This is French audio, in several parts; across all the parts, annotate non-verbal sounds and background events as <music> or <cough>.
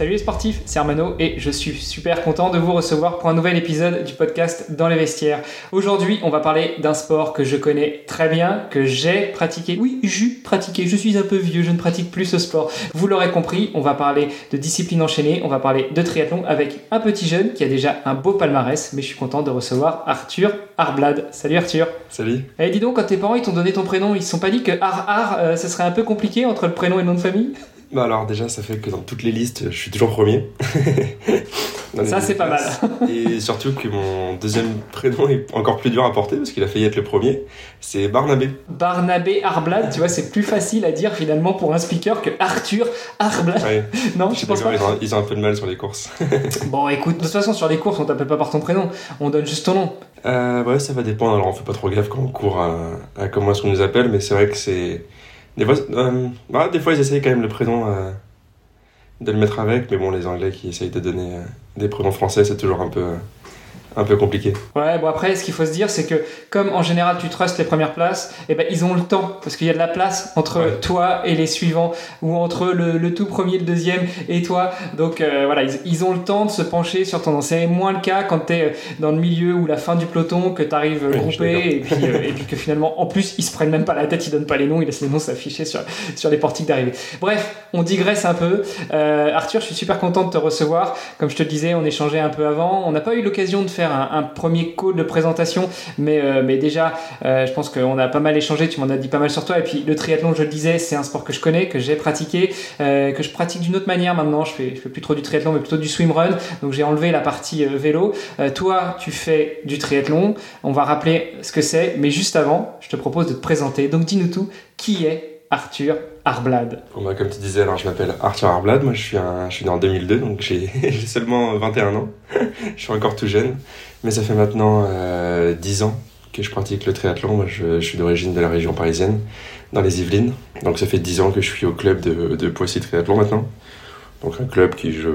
Salut les sportifs, c'est Armano et je suis super content de vous recevoir pour un nouvel épisode du podcast Dans les vestiaires. Aujourd'hui, on va parler d'un sport que je connais très bien, que j'ai pratiqué. Oui, j'ai pratiqué, je suis un peu vieux, je ne pratique plus ce sport. Vous l'aurez compris, on va parler de discipline enchaînée, on va parler de triathlon avec un petit jeune qui a déjà un beau palmarès, mais je suis content de recevoir Arthur Arblad. Salut Arthur. Salut. Eh dis donc, quand tes parents ils t'ont donné ton prénom, ils se sont pas dit que Ar Ar, euh, ce serait un peu compliqué entre le prénom et le nom de famille? Bah alors déjà, ça fait que dans toutes les listes, je suis toujours premier. <laughs> ça, c'est pas mal. et surtout que mon deuxième prénom est encore plus dur à porter parce qu'il a failli être le premier. C'est Barnabé. Barnabé Arblad, tu vois, c'est plus facile à dire finalement pour un speaker que Arthur Arblad. non, je, pense pas. Ils ont, ils ont, un peu de mal sur les courses. <laughs> bon, écoute, de toute façon, sur les courses, on t'appelle pas par ton prénom, on donne juste ton nom. Euh, ouais, ça va dépendre. Alors, on fait pas trop gaffe quand on court à, à comment est-ce qu'on nous appelle, mais c'est vrai que c'est des fois, euh, bah, des fois, ils essayent quand même le prénom euh, de le mettre avec, mais bon, les Anglais qui essayent de donner euh, des prénoms français, c'est toujours un peu un peu compliqué. Ouais, bon après, ce qu'il faut se dire, c'est que comme en général tu trustes les premières places, eh ben ils ont le temps parce qu'il y a de la place entre toi et les suivants ou entre le, le, tout premier, le deuxième et toi. Donc euh, voilà, ils, ils, ont le temps de se pencher sur ton nom. C'est moins le cas quand tu es euh, dans le milieu ou la fin du peloton, que tu arrives groupé et puis, euh, et puis que finalement, en plus, ils se prennent même pas la tête, ils donnent pas les noms, ils laissent les noms s'afficher sur, sur les portiques d'arrivée. Bref, on digresse un peu. Arthur, je suis super content de te recevoir. Comme je te le disais, on échangeait un peu avant. On n'a pas eu l'occasion de faire un, premier call de présentation, mais, euh, mais déjà, euh, je pense qu'on a pas mal échangé, tu m'en as dit pas mal sur toi. Et puis le triathlon, je le disais, c'est un sport que je connais, que j'ai pratiqué, euh, que je pratique d'une autre manière maintenant. Je fais, je fais plus trop du triathlon, mais plutôt du swimrun. Donc j'ai enlevé la partie vélo. toi, tu fais du triathlon. On va rappeler ce que c'est, mais juste avant, je te propose de te présenter. Donc dis-nous tout. Qui est Arthur Arblad. Bah, comme tu disais, alors je m'appelle Arthur Arblad, moi je suis, un, je suis né en 2002, donc j'ai <laughs> seulement 21 ans, <laughs> je suis encore tout jeune, mais ça fait maintenant euh, 10 ans que je pratique le triathlon, moi je, suis d'origine de la région parisienne, dans les Yvelines, donc ça fait 10 ans que je suis au club de, de Poissy Triathlon maintenant, donc un club qui je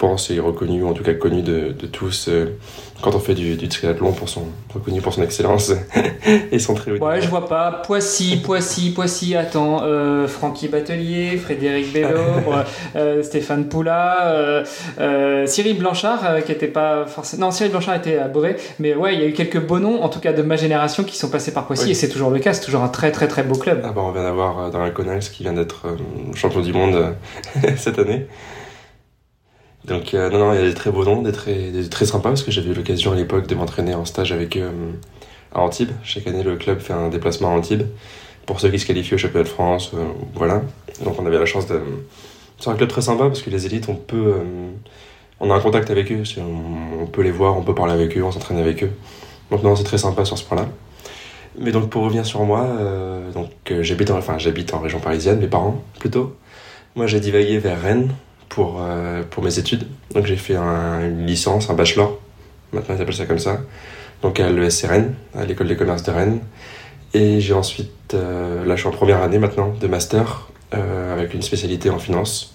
pense est reconnu, ou en tout cas connu de, de tous euh, quand on fait du, du, triathlon, pour son, reconnu pour son excellence <laughs> et son très haut Ouais, je vois pas. Poissy, Poissy, Poissy, attends, euh, Francky Batelier, Frédéric Bellobre, <laughs> euh, Stéphane Poula, euh, euh, Cyril Blanchard, qui était pas forcément. Non, Cyril Blanchard était à Beauvais, mais ouais, il y a eu quelques beaux noms, en tout cas de ma génération, qui sont passés par Poissy, et c'est toujours le cas, c'est toujours un très très très beau club. Ah bah, on vient d'avoir dans la Conax qui vient d'être champion du monde <laughs> cette année. Donc euh, non, non, il y a des très beaux noms, des très, très sympas, parce que j'avais eu l'occasion à l'époque de m'entraîner en stage avec eux euh, à Antibes. Chaque année, le club fait un déplacement à Antibes pour ceux qui se qualifient au championnat de France. Euh, voilà. Donc on avait la chance de... C'est un club très sympa, parce que les élites, on peut... on a un contact avec eux, on, on, peut les voir, on peut parler avec eux, on s'entraîne avec eux. Donc non, c'est très sympa sur ce point-là. Mais donc pour revenir sur moi, donc j'habite en, enfin, j'habite en région parisienne, mes parents plutôt. Moi j'ai divagué vers Rennes, pour, pour mes études. Donc j'ai fait une licence, un bachelor, maintenant ils appellent ça comme ça, donc à l'ESRN, à l'école des commerces de Rennes. Et j'ai ensuite, là je suis en première année maintenant de master avec une spécialité en finance.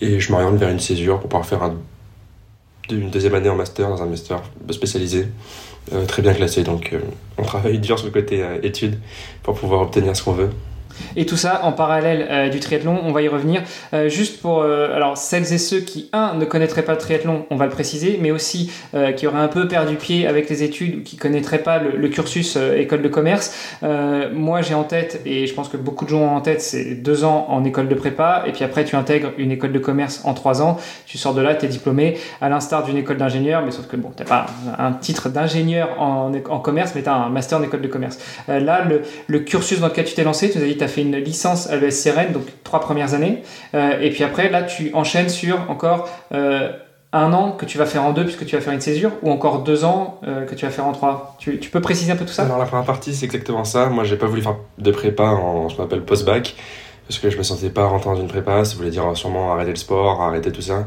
Et je m'oriente vers une césure pour pouvoir faire un, une deuxième année en master dans un master spécialisé, euh, très bien classé. Donc euh, on travaille dur sur le côté euh, études pour pouvoir obtenir ce qu'on veut. Et tout ça en parallèle euh, du triathlon, on va y revenir. Euh, juste pour euh, alors celles et ceux qui, un, ne connaîtraient pas le triathlon, on va le préciser, mais aussi qui auraient un peu perdu pied avec les études ou qui connaîtraient pas le, cursus école de commerce. moi, j'ai en tête, et je pense que beaucoup de gens ont en tête, c'est deux ans en école de prépa, et puis après, tu intègres une école de commerce en trois ans. Tu sors de là, tu es diplômé, à l'instar d'une école d'ingénieur, mais sauf que bon, tu pas un titre d'ingénieur en, commerce, mais tu as un master en école de commerce. là, le, le, cursus dans lequel tu t'es lancé, tu nous as dit fait une licence à l'ESCRN, donc trois premières années. Euh, et puis après, là, tu enchaînes sur encore euh, un an que tu vas faire en deux puisque tu vas faire une césure, ou encore deux ans euh, que tu vas faire en trois. Tu, peux préciser un peu tout ça? Alors la première partie, c'est exactement ça. Moi, j'ai pas voulu faire de prépa en ce qu'on appelle post-bac, parce que je me sentais pas rentrer dans une prépa. Ça voulait dire sûrement arrêter le sport, arrêter tout ça.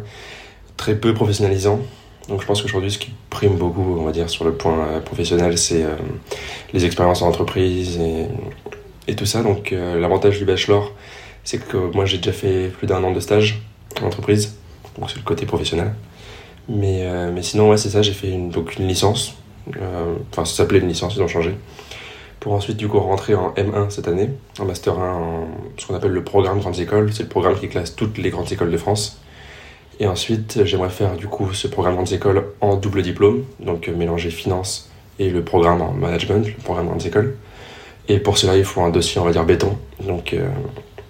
Très peu professionnalisant. Donc je pense qu'aujourd'hui, ce qui prime beaucoup, on va dire, sur le point professionnel, c'est les expériences en entreprise et et tout ça. Donc euh, l'avantage du bachelor, c'est que moi j'ai déjà fait plus d'un an de stage en entreprise, donc c'est le côté professionnel. Mais, euh, mais sinon, ouais, c'est ça, j'ai fait une, donc une licence, euh, enfin ça s'appelait une licence, ils ont changé, pour ensuite du coup rentrer en M1 cette année, en Master 1, en ce qu'on appelle le programme Grandes Écoles, c'est le programme qui classe toutes les grandes écoles de France. Et ensuite, j'aimerais faire du coup ce programme Grandes Écoles en double diplôme, donc mélanger finance et le programme en management, le programme Grandes Écoles. Et pour cela, il faut un dossier, on va dire, béton. Donc, euh,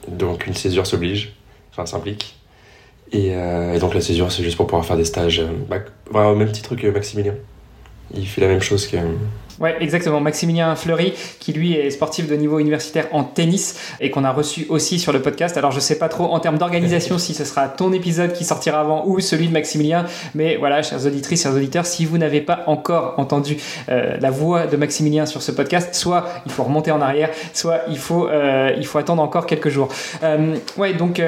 donc une césure s'oblige, enfin s'implique. Et, euh, et, donc la césure, c'est juste pour pouvoir faire des stages, bah, au même titre que Maximilien. Il fait la même chose que, Ouais, exactement. Maximilien Fleury, qui lui est sportif de niveau universitaire en tennis et qu'on a reçu aussi sur le podcast. Alors je sais pas trop en termes d'organisation <laughs> si ce sera ton épisode qui sortira avant ou celui de Maximilien, mais voilà, chers auditrices, chers auditeurs, si vous n'avez pas encore entendu euh, la voix de Maximilien sur ce podcast, soit il faut remonter en arrière, soit il faut euh, il faut attendre encore quelques jours. Euh, ouais, donc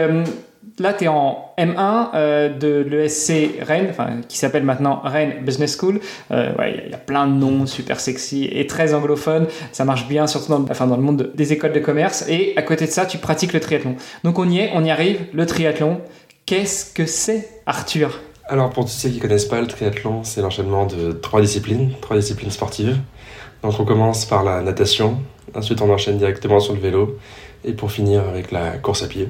Là, tu es en M1 euh, de l'ESC Rennes, qui s'appelle maintenant Rennes Business School. Euh, il y, a plein de noms super sexy et très anglophones. Ça marche bien, surtout dans, dans le monde des écoles de commerce. Et à côté de ça, tu pratiques le triathlon. Donc on y est, on y arrive. Le triathlon, qu'est-ce que c'est, Arthur? Alors pour tous ceux qui ne connaissent pas, le triathlon, c'est l'enchaînement de trois disciplines, trois disciplines sportives. Donc on commence par la natation, ensuite on enchaîne directement sur le vélo, et pour finir avec la course à pied.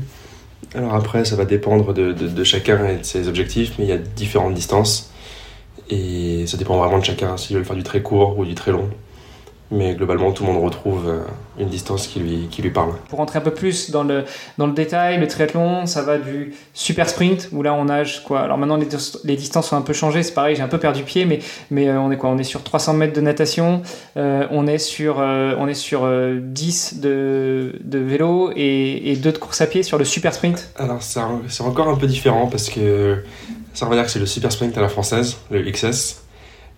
Alors après, ça va dépendre de, chacun et de ses objectifs, mais il y a différentes distances. Et ça dépend vraiment de chacun, s'il veut faire du très court ou du très long mais globalement tout le monde retrouve euh, une distance qui lui, qui lui parle. Pour rentrer un peu plus dans le, dans le détail, le triathlon, ça va du super sprint, où là on nage quoi. Alors maintenant les, les distances sont un peu changées, c'est pareil, j'ai un peu perdu pied, mais, mais euh, on est quoi? On est sur 300 mètres de natation, euh, on est sur, on est sur 10 de, de vélo et, et 2 de course à pied sur le super sprint. Alors c'est encore un peu différent parce que ça veut dire que c'est le super sprint à la française, le XS.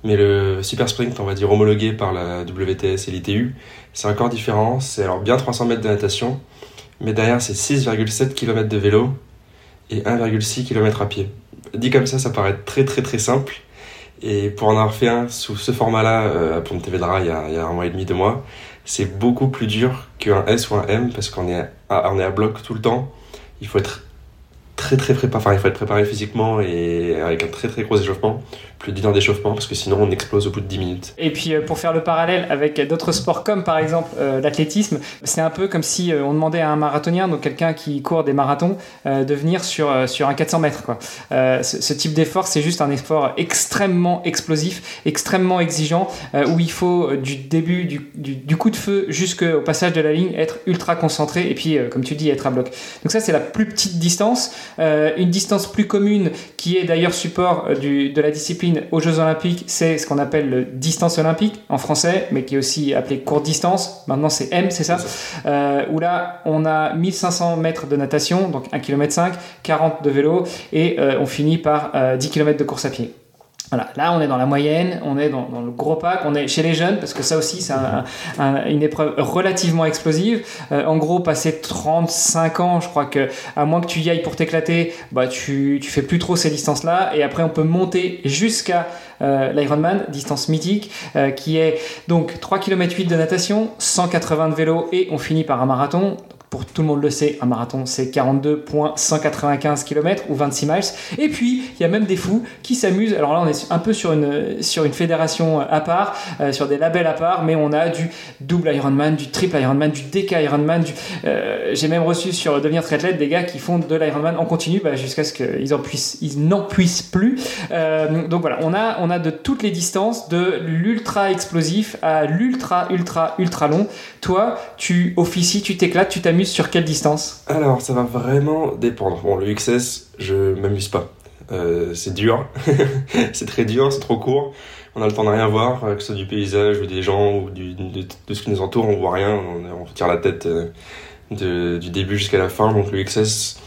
Mais le Super Sprint, on va dire homologué par la WTS et l'ITU, c'est encore différent. C'est alors bien 300 mètres de natation, mais derrière c'est 6,7 km de vélo et 1,6 km à pied. Dit comme ça, ça paraît très très très simple. Et pour en avoir fait un sous ce format-là euh, à Pontevedra il y, a, il y a un mois et demi, deux mois, c'est beaucoup plus dur qu'un S ou un M parce qu'on est, on est à bloc tout le temps. Il faut être très très préparé, il faut être préparé physiquement et avec un très très gros échauffement, plus d'une heure d'échauffement parce que sinon on explose au bout de 10 minutes. Et puis euh, pour faire le parallèle avec d'autres sports comme par exemple euh, l'athlétisme, c'est un peu comme si euh, on demandait à un marathonien, donc quelqu'un qui court des marathons, de venir sur, sur un 400 mètres. Quoi. Ce, type d'effort, c'est juste un effort extrêmement explosif, extrêmement exigeant, où il faut du début du, du, du coup de feu jusqu'au passage de la ligne être ultra concentré et puis comme tu dis être à bloc. Donc ça c'est la plus petite distance. Une distance plus commune qui est d'ailleurs support euh, de la discipline aux Jeux Olympiques, c'est ce qu'on appelle le distance olympique en français, mais qui est aussi appelé courte distance. Maintenant c'est M, c'est ça, euh, Où là on a 1500 mètres de natation, donc 1 km 5, 40 de vélo, et on finit par 10 km de course à pied. Voilà, là on est dans la moyenne, on est dans, le gros pack, on est chez les jeunes parce que ça aussi c'est une épreuve relativement explosive. Euh, en gros, passer 35 ans, je crois que à moins que tu y ailles pour t'éclater, bah tu, tu fais plus trop ces distances-là et après on peut monter jusqu'à euh, l'Ironman, distance mythique, euh, qui est donc 3 km 8 de natation, 180 de vélo et on finit par un marathon pour tout le monde le sait, un marathon c'est 42.195 km ou 26 miles. Et puis il y a même des fous qui s'amusent. Alors là on est un peu sur une, sur une fédération à part, euh, sur des labels à part, mais on a du double Ironman, du triple Ironman, du DK Ironman. Euh, J'ai même reçu sur devenir triathlète des gars qui font de l'Ironman en continu bah, jusqu'à ce qu'ils en puissent, n'en puissent plus. Euh, donc voilà, on a, on a de toutes les distances, de l'ultra explosif à l'ultra ultra ultra long. Toi, tu officies, tu t'éclates, tu t'amuses sur quelle distance Alors, ça va vraiment dépendre. Bon, le XS, je m'amuse pas. Euh, c'est dur, <laughs> c'est très dur, c'est trop court. On a le temps de rien voir, euh, que ce soit du paysage ou des gens ou de, ce qui nous entoure, on voit rien. On, tire la tête euh, du début jusqu'à la fin. Donc le XS,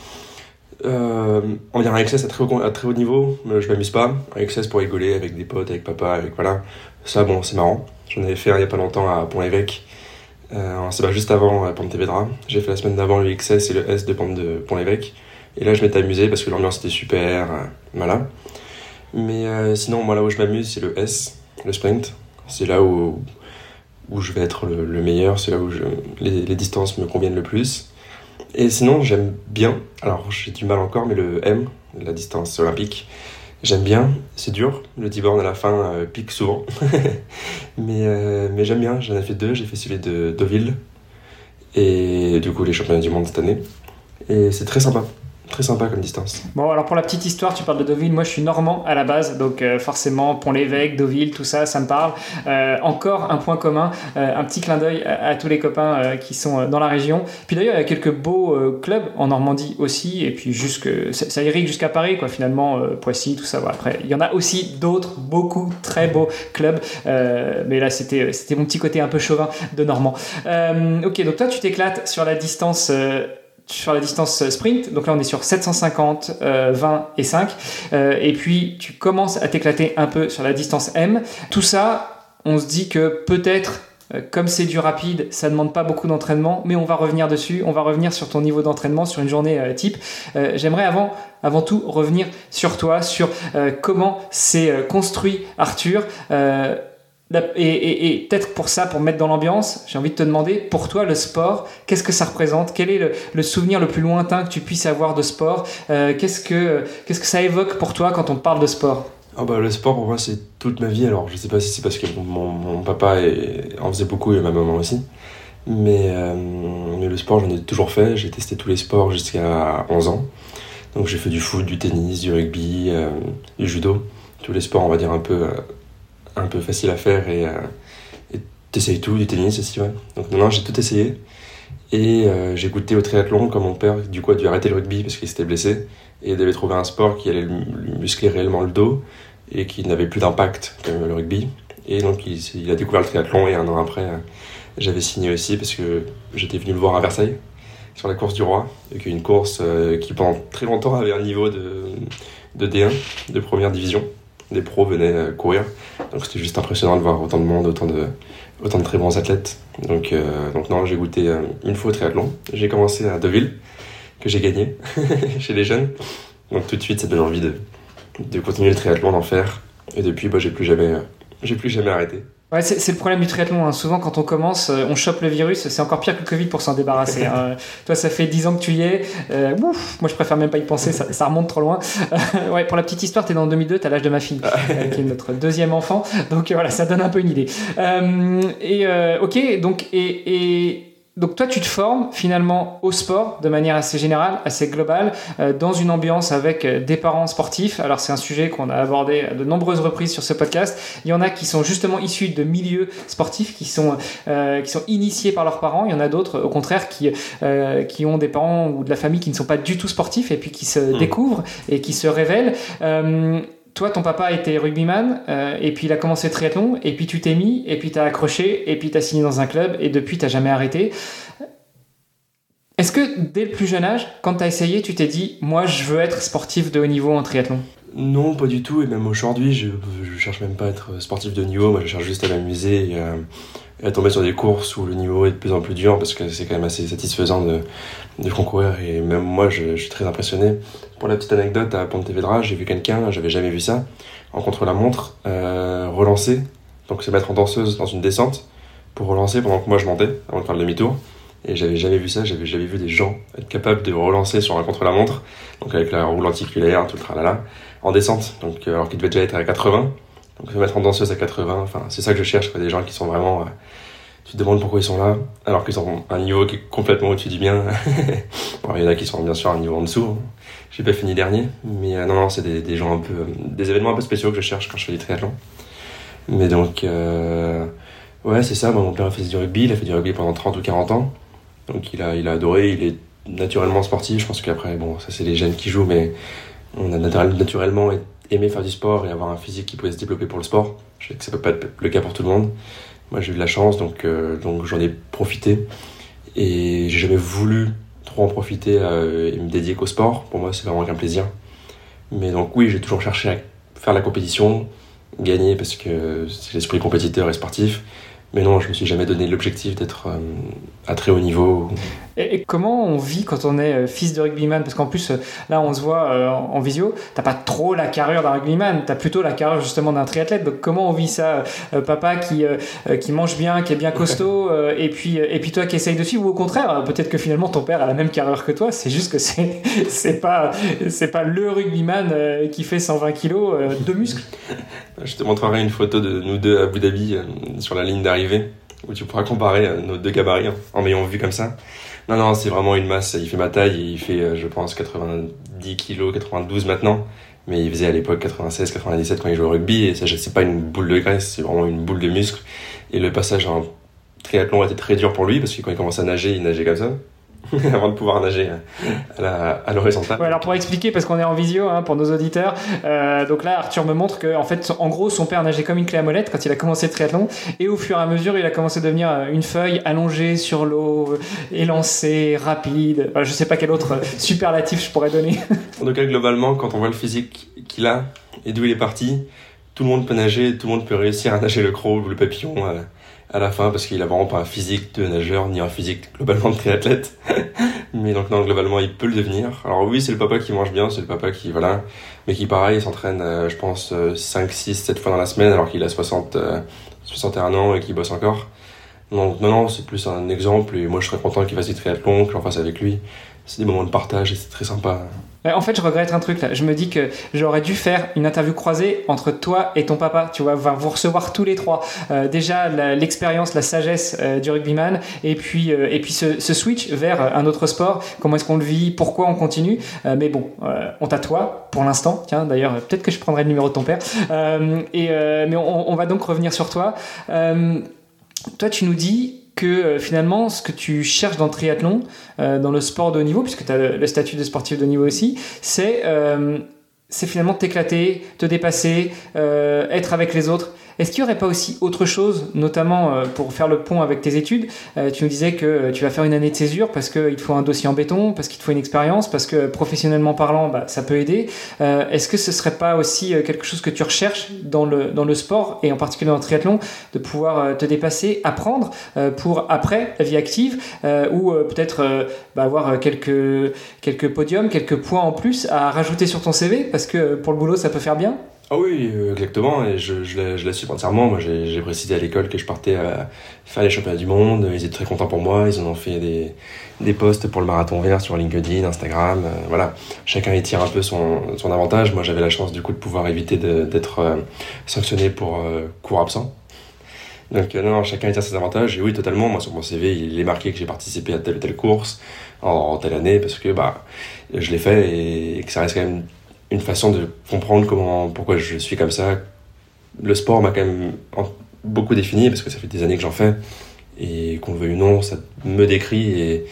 on dire un XS à très haut, à très haut niveau, mais je m'amuse pas. Un XS pour rigoler avec des potes, avec papa, avec voilà. Ça, bon, c'est marrant. J'en avais fait il y a pas longtemps à Pont-l'Évêque. Euh, c'est pas juste avant euh, Pente Vedra. J'ai fait la semaine d'avant le XS et le S de Pente de Pont-l'Évêque. Et là, je m'étais amusé parce que l'ambiance était super. Euh, voilà. Mais sinon, moi, là où je m'amuse, c'est le S, le sprint. C'est là où, où je vais être le, meilleur, c'est là où je, les, distances me conviennent le plus. Et sinon, j'aime bien, alors j'ai du mal encore, mais le M, la distance olympique, J'aime bien, c'est dur, le T-Born à la fin euh, pique souvent. <laughs> mais euh, mais j'aime bien, j'en ai fait deux, j'ai fait celui de Deauville et du coup les championnats du monde cette année. Et c'est très sympa. Très sympa comme distance. Bon, alors pour la petite histoire, tu parles de Deauville. Moi, je suis normand à la base, donc euh, forcément, Pont-l'Évêque, Deauville, tout ça, ça me parle. Euh, encore un point commun, euh, un petit clin d'œil à, tous les copains qui sont dans la région. Puis d'ailleurs, il y a quelques beaux clubs en Normandie aussi, et puis jusque, ça, irrigue jusqu'à Paris, quoi, finalement, Poissy, tout ça. après, il y en a aussi d'autres, beaucoup, très beaux clubs. mais là, c'était mon petit côté un peu chauvin de Normand. ok, donc toi, tu t'éclates sur la distance sur la distance sprint, donc là on est sur 750, 20 euh, et 5, euh, et puis tu commences à t'éclater un peu sur la distance M. Tout ça, on se dit que peut-être euh, comme c'est du rapide, ça demande pas beaucoup d'entraînement, mais on va revenir dessus, on va revenir sur ton niveau d'entraînement sur une journée type. J'aimerais avant tout revenir sur toi, sur comment c'est construit Arthur. Et, peut-être pour ça, pour mettre dans l'ambiance, j'ai envie de te demander, pour toi, le sport, qu'est-ce que ça représente? Quel est le, souvenir le plus lointain que tu puisses avoir de sport? Euh, qu'est-ce, que, qu'est-ce que ça évoque pour toi quand on parle de sport? Ah bah, Le sport, pour moi, c'est toute ma vie. Alors, je sais pas si c'est parce que mon, papa en faisait beaucoup et ma maman aussi. Mais, euh, mais le sport, j'en ai toujours fait. J'ai testé tous les sports jusqu'à 11 ans. Donc, j'ai fait du foot, du tennis, du rugby, euh, du judo. Tous les sports, on va dire, un peu un peu facile à faire et euh, t'essayes tout, du tennis aussi, ouais. Donc non, j'ai tout essayé. Et euh, j'ai goûté au triathlon quand mon père, du coup, a dû arrêter le rugby parce qu'il s'était blessé et devait trouver un sport qui allait lui muscler réellement le dos et qui n'avait plus d'impact comme le rugby. Et donc, il, a découvert le triathlon et un an après, euh, j'avais signé aussi parce que j'étais venu le voir à Versailles sur la course du roi, et qui est une course qui pendant très longtemps avait un niveau de, de D1, de première division des pros venaient euh, courir. Donc c'était juste impressionnant de voir autant de monde, autant de, autant de très bons athlètes. Donc, euh, donc non, j'ai goûté euh, une fois au triathlon. J'ai commencé à Deauville, que j'ai gagné <laughs> chez les jeunes. Donc tout de suite, ça donne envie de, de continuer le triathlon, d'en faire. Et depuis, bah, j'ai plus jamais, j'ai plus jamais arrêté. Ouais, c'est le problème du triathlon. Hein. Souvent, quand on commence, euh, on chope le virus. C'est encore pire que le Covid pour s'en débarrasser. <laughs> Hein. Toi, ça fait 10 ans que tu y es. Euh, ouf, moi, je préfère même pas y penser. Ça, remonte trop loin. ouais, pour la petite histoire, tu es dans 2002. Tu as l'âge de ma fille, euh, qui est notre deuxième enfant. Donc voilà, ça donne un peu une idée. et ok, donc et, et donc toi, tu te formes finalement au sport de manière assez générale, assez globale, euh, dans une ambiance avec euh, des parents sportifs. Alors c'est un sujet qu'on a abordé à de nombreuses reprises sur ce podcast. Il y en a qui sont justement issus de milieux sportifs, qui sont euh, qui sont initiés par leurs parents. Il y en a d'autres, au contraire, qui qui ont des parents ou de la famille qui ne sont pas du tout sportifs et puis qui se mmh. découvrent et qui se révèlent toi, ton papa était rugbyman, euh, et puis il a commencé triathlon, et puis tu t'es mis, et puis tu as accroché, et puis tu as signé dans un club, et depuis, tu jamais arrêté. Est-ce que dès le plus jeune âge, quand tu as essayé, tu t'es dit, moi je veux être sportif de haut niveau en triathlon? Non, pas du tout. Et même aujourd'hui, je, je cherche même pas à être sportif de haut niveau. Moi, je cherche juste à m'amuser à tomber sur des courses où le niveau est de plus en plus dur parce que c'est quand même assez satisfaisant de, concourir. Et même moi, je, suis très impressionné. Pour la petite anecdote, à Pontevedra, j'ai vu quelqu'un, j'avais jamais vu ça, en contre-la-montre, euh, relancer, donc se mettre en danseuse dans une descente pour relancer pendant que moi je montais avant de faire le demi-tour. Et j'avais jamais vu ça, j'avais jamais vu des gens être capables de relancer sur un contre-la-montre, donc avec la roue lenticulaire, tout le tralala, en descente, donc euh, alors qu'il devait déjà être à 80. Donc se mettre en danseuse à 80, enfin c'est ça que je cherche, des gens qui sont vraiment... Euh, tu te demandes pourquoi ils sont là, alors qu'ils ont un niveau qui est complètement au-dessus du mien. <laughs> bon, il y en a qui sont bien sûr à un niveau en dessous. J'ai pas fini dernier, mais euh, non, non, c'est des, gens un peu... des événements un peu spéciaux que je cherche quand je fais du triathlon. Mais donc... Ouais, c'est ça. mon père a fait du rugby. Il a fait du rugby pendant 30 ou 40 ans. Donc il a, il a adoré. Il est naturellement sportif. Je pense qu'après, bon, ça c'est les gènes qui jouent, mais on a naturellement aimé faire du sport et avoir un physique qui pouvait se développer pour le sport. Je sais que ça peut pas être le cas pour tout le monde. Moi, j'ai eu de la chance, donc, euh, donc j'en ai profité. Et j'ai jamais voulu trop en profiter euh, et me dédier qu'au sport. Pour moi, c'est vraiment qu'un plaisir. Mais donc oui, j'ai toujours cherché à faire la compétition, gagner parce que c'est l'esprit compétiteur et sportif. Mais non, je me suis jamais donné l'objectif d'être euh, à très haut niveau. Et, comment on vit quand on est euh, fils de rugbyman? Parce qu'en plus, euh, là, on se voit en, visio, t'as pas trop la carrure d'un rugbyman, t'as plutôt la carrure justement d'un triathlète. Donc comment on vit ça Papa qui, qui mange bien, qui est bien costaud, <laughs> et, puis, et puis toi qui essaye de suivre, ou au contraire, peut-être que finalement ton père a la même carrure que toi, c'est juste que c'est, <laughs> c'est, pas, c'est pas le rugbyman qui fait 120 kilos de muscles. <laughs> Je te montrerai une photo de nous deux à Abu Dhabi sur la ligne d'arrivée où tu pourras comparer euh, nos deux gabarits hein, en m'ayant vu comme ça. Non, non, c'est vraiment une masse. Il fait ma taille, il fait, euh, je pense, 90 kg, 92 maintenant. Mais il faisait à l'époque 96, 97 quand il jouait au rugby. Et ça, c'est pas une boule de graisse, c'est vraiment une boule de muscle. Et le passage en triathlon a été très dur pour lui parce que quand il commence à nager, il nageait comme ça. <laughs> avant de pouvoir nager à l'horizontale. alors pour expliquer, parce qu'on est en visio hein, pour nos auditeurs, euh, donc là Arthur me montre que en fait, en gros, son père nageait comme une clé à molette quand il a commencé le triathlon, et au fur et à mesure, il a commencé à devenir euh, une feuille allongée sur l'eau, euh, élancée, rapide. je sais pas quel autre <laughs> superlatif je pourrais donner. <laughs> en tout cas, globalement, quand on voit le physique qu'il a et d'où il est parti, tout le monde peut nager, tout le monde peut réussir à nager le crawl ou le papillon à la fin parce qu'il a vraiment pas un physique de nageur ni un physique globalement de triathlète. <laughs> mais donc non, globalement, il peut le devenir. Alors oui, c'est le papa qui mange bien, c'est le papa qui, voilà, mais qui pareil, s'entraîne, euh, je pense, 5, 6, 7 fois dans la semaine alors qu'il a 60, 61 euh, ans et qu'il bosse encore. Donc non, non, c'est plus un exemple et moi je serais content qu'il fasse du triathlon, que j'en fasse avec lui. C'est des moments de partage et c'est très sympa. En fait, je regrette un truc là. Je me dis que j'aurais dû faire une interview croisée entre toi et ton papa. Tu vois, vous recevoir tous les trois. Euh, déjà l'expérience, la, sagesse euh, du rugbyman, et puis euh, et puis ce, switch vers un autre sport. Comment est-ce qu'on le vit? Pourquoi on continue? Mais bon, on t'a toi pour l'instant. Tiens, d'ailleurs, peut-être que je prendrai le numéro de ton père. et mais on, on, va donc revenir sur toi. toi, tu nous dis que euh, finalement, ce que tu cherches dans le triathlon, euh, dans le sport de haut niveau, puisque tu as le, statut de sportif de niveau aussi, c'est euh, finalement t'éclater, te dépasser, être avec les autres. Est-ce qu'il n'y aurait pas aussi autre chose, notamment euh, pour faire le pont avec tes études euh, Tu nous disais que euh, tu vas faire une année de césure parce qu'il te faut un dossier en béton, parce qu'il te faut une expérience, parce que professionnellement parlant, bah, ça peut aider. Est-ce que ce ne serait pas aussi quelque chose que tu recherches dans le, dans le sport, et en particulier dans le triathlon, de pouvoir te dépasser, apprendre pour après la vie active, ou peut-être bah, avoir quelques, quelques podiums, quelques points en plus à rajouter sur ton CV, parce que pour le boulot, ça peut faire bien? Ah oui, euh, exactement, et je, je l'assume entièrement. Moi, j'ai précisé à l'école que je partais à faire les championnats du monde. Ils étaient très contents pour moi. Ils en ont fait des, des posts pour le marathon vert sur LinkedIn, Instagram. Euh, voilà, chacun y tire un peu son, son avantage. Moi, j'avais la chance du coup de pouvoir éviter d'être euh, sanctionné pour cours absent. Donc non, chacun y tire ses avantages. Et oui, totalement. Moi, sur mon CV, il est marqué que j'ai participé à telle ou telle course en, telle année parce que bah, je l'ai fait et que ça reste quand même une façon de comprendre comment, pourquoi je suis comme ça. Le sport m'a quand même beaucoup défini parce que ça fait des années que j'en fais et qu'on le veuille ou non, ça me décrit et,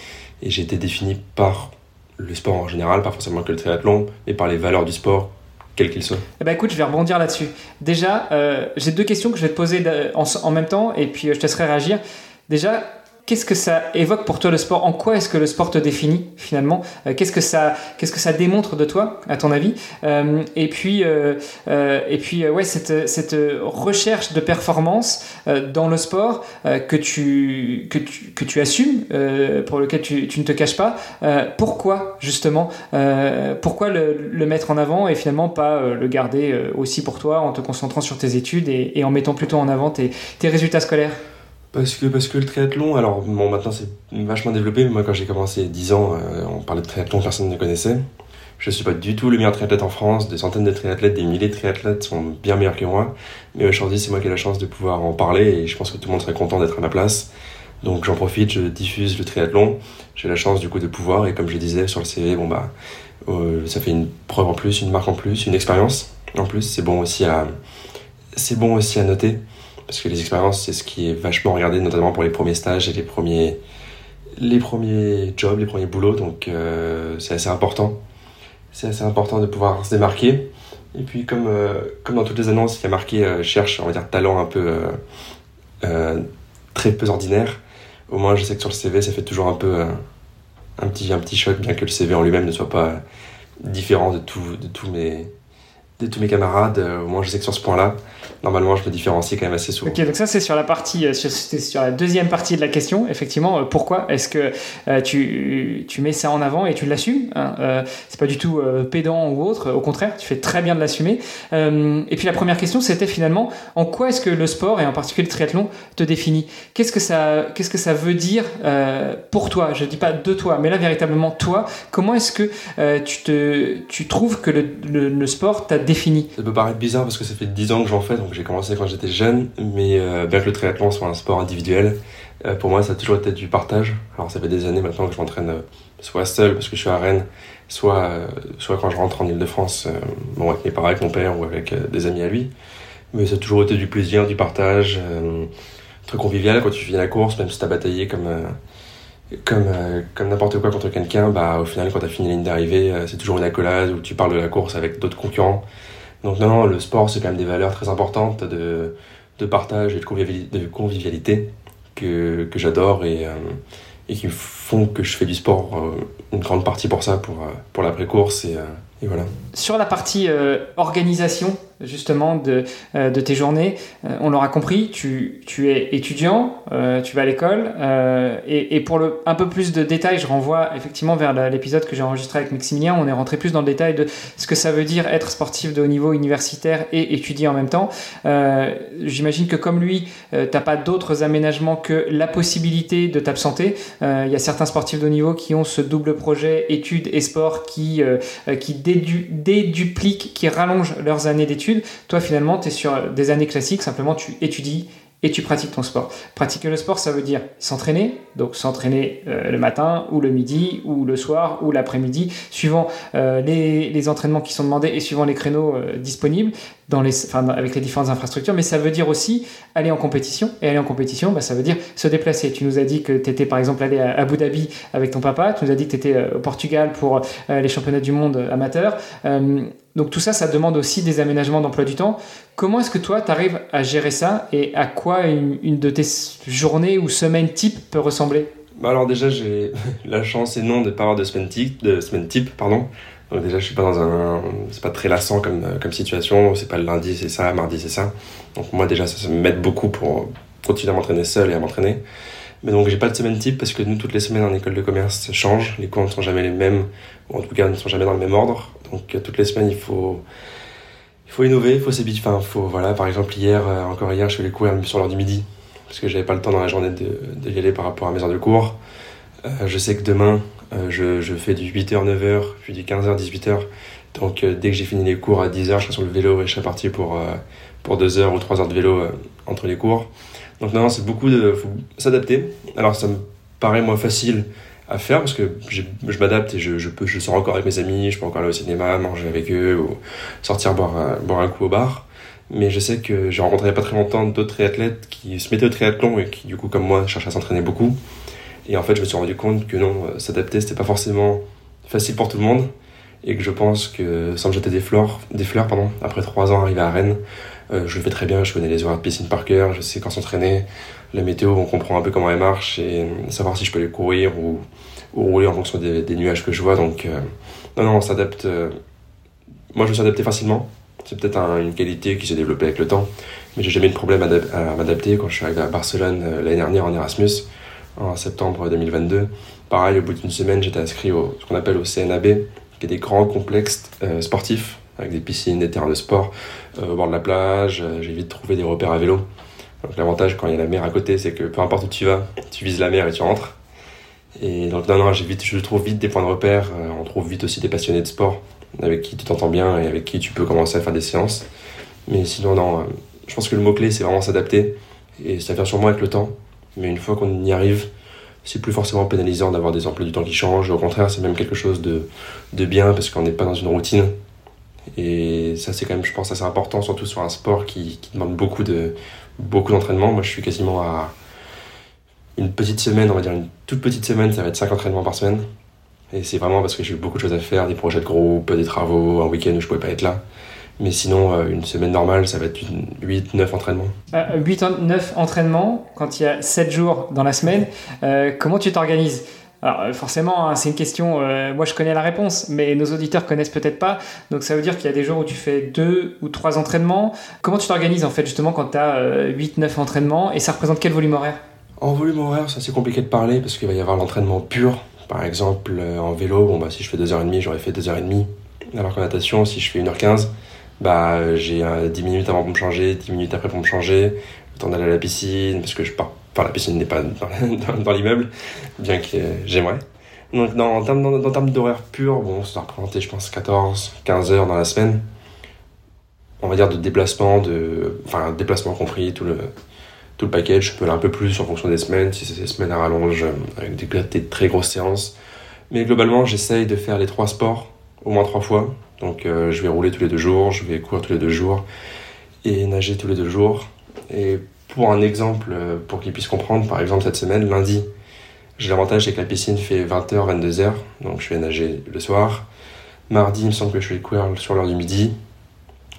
j'ai été défini par le sport en général, pas forcément que le triathlon, mais par les valeurs du sport, quel qu'il soit. Eh ben écoute, je vais rebondir là-dessus. Déjà, euh, j'ai deux questions que je vais te poser en, en même temps et puis euh, je te laisserai réagir. Déjà, qu'est-ce que ça évoque pour toi le sport? En quoi est-ce que le sport te définit finalement? Euh, Qu'est-ce que ça, qu'est-ce que ça démontre de toi, à ton avis? Euh, Et puis, euh, et puis, ouais, cette, cette recherche de performance dans le sport que tu que tu que tu assumes, pour lequel tu, tu, ne te caches pas. pourquoi justement Pourquoi le, le, mettre en avant et finalement pas le garder aussi pour toi en te concentrant sur tes études et, et en mettant plutôt en avant tes, tes résultats scolaires? Parce que, parce que le triathlon, alors bon, maintenant c'est vachement développé, mais moi quand j'ai commencé 10 ans, euh, on parlait de triathlon, personne ne connaissait. Je suis pas du tout le meilleur triathlète en France, des centaines de triathlètes, des milliers de triathlètes sont bien meilleurs que moi. Mais aujourd'hui, c'est moi qui ai la chance de pouvoir en parler et je pense que tout le monde serait content d'être à ma place. Donc j'en profite, je diffuse le triathlon. J'ai la chance du coup de pouvoir et comme je disais sur le CV, bon bah euh, ça fait une preuve en plus, une marque en plus, une expérience en plus. C'est bon aussi à c'est bon aussi à noter parce que les expériences, c'est ce qui est vachement regardé, notamment pour les premiers stages et les premiers, les premiers jobs, les premiers boulots. Donc, euh, c'est assez important. C'est assez important de pouvoir se démarquer. Et puis, comme, euh, comme dans toutes les annonces, il y a marqué euh, cherche, on va dire, talent un peu très peu ordinaire. Au moins, je sais que sur le CV, ça fait toujours un peu un, petit, un petit choc, bien que le CV en lui-même ne soit pas différent de, tout, de, tous mes, tous mes camarades. Au moins, je sais que sur ce point-là, normalement, je me différencie quand même assez souvent. Ok, donc ça, c'est sur la partie, euh, sur, sur la deuxième partie de la question. Effectivement, euh, pourquoi est-ce que euh, tu, tu mets ça en avant et tu l'assumes hein C'est pas du tout pédant ou autre. Au contraire, tu fais très bien de l'assumer. et puis la première question, c'était finalement, en quoi est-ce que le sport et en particulier le triathlon te définit? Qu'est-ce que ça, qu'est-ce que ça veut dire pour toi? Je dis pas de toi, mais là véritablement toi. Comment est-ce que tu te, tu trouves que le, le, le sport t'a défini Ça peut paraître bizarre parce que ça fait 10 ans que j'en fais, donc j'ai commencé quand j'étais jeune, mais euh, bien que le triathlon soit un sport individuel, euh, pour moi ça a toujours été du partage. Alors ça fait des années maintenant que je m'entraîne euh, soit seul parce que je suis à Rennes, soit, soit quand je rentre en Ile-de-France, bon, avec mes parents, avec mon père ou avec des amis à lui. Mais ça a toujours été du plaisir, du partage, très convivial quand tu finis la course, même si tu as bataillé comme comme, comme n'importe quoi contre quelqu'un, bah, au final, quand tu as fini la ligne d'arrivée, c'est toujours une accolade où tu parles de la course avec d'autres concurrents. Donc non, le sport, c'est quand même des valeurs très importantes de, de partage et de convivialité, que, que j'adore et, euh, et qui font que je fais du sport euh, une grande partie pour ça, pour, euh, pour l'après-course. Et, voilà. Sur la partie organisation, justement de, euh, de tes journées. Euh, on l'aura compris, tu, es étudiant, euh, tu vas à l'école, et, pour un peu plus de détails, je renvoie effectivement vers l'épisode que j'ai enregistré avec Maximilien, on est rentré plus dans le détail de ce que ça veut dire être sportif de haut niveau universitaire et étudier en même temps. J'imagine que comme lui, tu n'as pas d'autres aménagements que la possibilité de t'absenter. Il y a certains sportifs de haut niveau qui ont ce double projet études et sport qui dédupliquent, qui rallongent leurs années d'études toi, finalement, tu es sur des années classiques, simplement tu étudies et tu pratiques ton sport. Pratiquer le sport, ça veut dire s'entraîner, donc s'entraîner euh, le matin ou le midi ou le soir ou l'après-midi, suivant euh, les, entraînements qui sont demandés et suivant les créneaux euh, disponibles avec les différentes infrastructures, mais ça veut dire aussi aller en compétition. Et aller en compétition, bah, ça veut dire se déplacer. Tu nous as dit que tu étais par exemple allé à Abu Dhabi avec ton papa, tu nous as dit que tu étais au Portugal pour les championnats du monde amateurs. Donc tout ça, ça demande aussi des aménagements d'emploi du temps. Comment est-ce que toi, tu arrives à gérer ça et à quoi une, de tes journées ou semaines type peut ressembler? Bah Alors déjà, j'ai <laughs> la chance et non de pas avoir de semaine type, de semaine type pardon. Donc déjà, je suis pas dans un, c'est pas très lassant comme comme situation. C'est pas le lundi, c'est ça, mardi, c'est ça. Donc moi déjà, ça, ça m'aide beaucoup pour continuer à m'entraîner seul et à m'entraîner. Mais donc j'ai pas de semaine type parce que nous toutes les semaines en école de commerce ça change, les cours ne sont jamais les mêmes, ou en tout cas ne sont jamais dans le même ordre. Donc euh, toutes les semaines il faut il faut innover, faut s'habituer. Enfin, faut voilà, par exemple hier, euh, encore hier, je fais les cours sur l'heure du midi parce que j'avais pas le temps dans la journée de, y aller par rapport à mes heures de cours. Euh, je sais que demain je, je, fais du 8h 9h, puis du 15h 18h. Donc dès que j'ai fini les cours à 10h, je serai sur le vélo et je serai parti pour pour 2 heures ou 3 heures de vélo entre les cours. Donc non, c'est beaucoup de faut s'adapter. Alors ça me paraît moins facile à faire parce que je m'adapte et je, peux je sors encore avec mes amis, je peux encore aller au cinéma, manger avec eux ou sortir boire un, boire un coup au bar. Mais je sais que j'ai rencontré il n'y a pas très longtemps d'autres triathlètes qui se mettaient au triathlon et qui du coup comme moi cherchaient à s'entraîner beaucoup. Et en fait je me suis rendu compte que non, euh, s'adapter c'était pas forcément facile pour tout le monde et que je pense que sans me jeter des fleurs, des fleurs pardon, après trois ans arrivé à Rennes, euh, je le fais très bien, je connais les horaires de piscine par cœur, je sais quand s'entraîner. la météo, on comprend un peu comment elle marche et savoir si je peux aller courir ou, rouler en fonction des, nuages que je vois. Donc, non, non, on s'adapte. moi, je me suis adapté facilement. C'est peut-être une qualité qui s'est développée avec le temps, mais j'ai jamais eu de problème à, m'adapter. Quand je suis arrivé à Barcelone l'année dernière en Erasmus, en septembre 2022, pareil, au bout d'une semaine, j'étais inscrit au ce qu'on appelle au CNAB, qui est des grands complexes sportifs avec des piscines, des terrains de sport euh, au bord de la plage. Euh, j'ai vite trouvé des repères à vélo. L'avantage quand il y a la mer à côté, c'est que peu importe où tu vas, tu vises la mer et tu rentres. Et donc non, non, j'ai je trouve vite des points de repère. Euh, on trouve vite aussi des passionnés de sport avec qui tu t'entends bien et avec qui tu peux commencer à faire des séances. Mais sinon, non, je pense que le mot-clé, c'est vraiment s'adapter. Et ça vient sûrement avec le temps. Mais une fois qu'on y arrive, c'est plus forcément pénalisant d'avoir des emplois du temps qui changent. Au contraire, c'est même quelque chose de, de bien parce qu'on n'est pas dans une routine. Et ça, c'est quand même, je pense, assez important, surtout sur un sport qui, demande beaucoup de beaucoup d'entraînement. Moi, je suis quasiment à une petite semaine, on va dire une toute petite semaine, ça va être 5 entraînements par semaine. Et c'est vraiment parce que j'ai eu beaucoup de choses à faire, des projets de groupe, des travaux, un week-end où je pouvais pas être là. Mais sinon, euh, une semaine normale, ça va être 8-9 entraînements. 8-9 euh, entraînements, quand il y a 7 jours dans la semaine, euh, comment tu t'organises? Alors forcément, hein, c'est une question, euh, moi je connais la réponse, mais nos auditeurs connaissent peut-être pas. Donc ça veut dire qu'il y a des jours où tu fais deux ou trois entraînements. Comment tu t'organises en fait justement quand tu as 8-9 entraînements? Et ça représente quel volume horaire? En volume horaire, c'est assez compliqué de parler parce qu'il va y avoir l'entraînement pur. Par exemple, en vélo, bon, bah, si je fais 2h30, j'aurais fait 2h30. Alors qu'en natation, si je fais 1h15, bah, j'ai 10 minutes avant pour me changer, 10 minutes après pour me changer, le temps d'aller à la piscine, parce que je pars Enfin, la piscine n'est pas dans, <laughs> l'immeuble, bien que j'aimerais. Donc, dans, en termes, d'horaire pur, bon, ça va représenter, je pense, 14, 15 heures dans la semaine. On va dire de déplacement, de, enfin, déplacement compris, tout le, tout le package. Je peux aller un peu plus en fonction des semaines, si c'est des semaines à rallonge, avec des, des très grosses séances. Mais globalement, j'essaye de faire les trois sports au moins trois fois. Donc, euh, je vais rouler tous les deux jours, je vais courir tous les deux jours et nager tous les deux jours. Et pour un exemple, euh, pour qu'ils puissent comprendre, par exemple cette semaine, lundi, j'ai l'avantage c'est que la piscine fait 20h, 22h, donc je vais nager le soir. Mardi, il me semble que je vais courir sur l'heure du midi.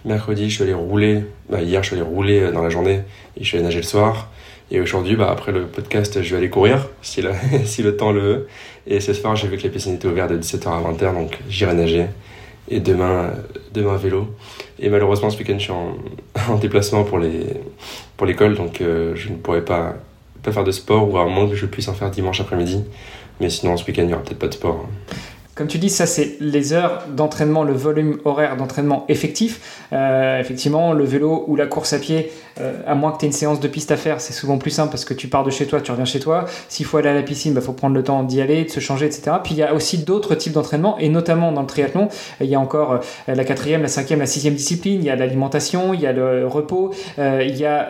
Mercredi, je suis allé rouler, bah, hier je suis allé rouler euh, dans la journée et je suis allé nager le soir. Et aujourd'hui, bah, après le podcast, je vais aller courir <laughs> si le, si le temps le veut. Et ce soir, j'ai vu que la piscine était ouverte de 17h à 20h, donc j'irai nager et demain, demain vélo. Et malheureusement, ce week-end, je suis <laughs> en, déplacement pour les pour l'école, donc euh, je ne pourrais pas, pas faire de sport, ou à moins que je puisse en faire dimanche après-midi. Mais sinon, ce week-end, il n'y aura peut-être pas de sport. Comme tu dis, ça c'est les heures d'entraînement, le volume horaire d'entraînement effectif. Euh, effectivement, le vélo ou la course à pied, euh, à moins que tu aies une séance de piste à faire, c'est souvent plus simple parce que tu pars de chez toi, tu reviens chez toi. S'il faut aller à la piscine, il bah, faut prendre le temps d'y aller, de se changer, etc. Puis il y a aussi d'autres types d'entraînement, et notamment dans le triathlon, il y a encore euh, la quatrième, la cinquième, la sixième discipline, il y a l'alimentation, il y a le repos, il y a,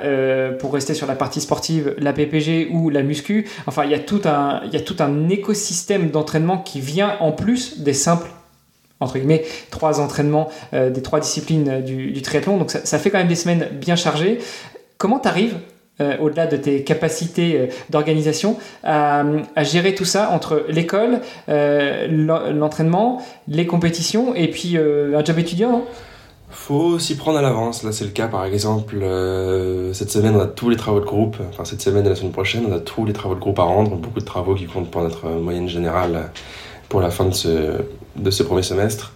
pour rester sur la partie sportive, la PPG ou la muscu. Enfin, il y a tout un, il y a tout un écosystème d'entraînement qui vient en plus des simples entre guillemets, trois entraînements euh, des trois disciplines euh, du, triathlon. Donc ça, fait quand même des semaines bien chargées. Comment tu arrives, euh, au-delà de tes capacités d'organisation, à, gérer tout ça entre l'école, l'entraînement, les compétitions et puis un job étudiant faut s'y prendre à l'avance. Là, c'est le cas, par exemple, cette semaine, on a tous les travaux de groupe. Enfin, cette semaine et la semaine prochaine, on a tous les travaux de groupe à rendre. Beaucoup de travaux qui comptent pour notre moyenne générale pour la fin de ce, de ce premier semestre.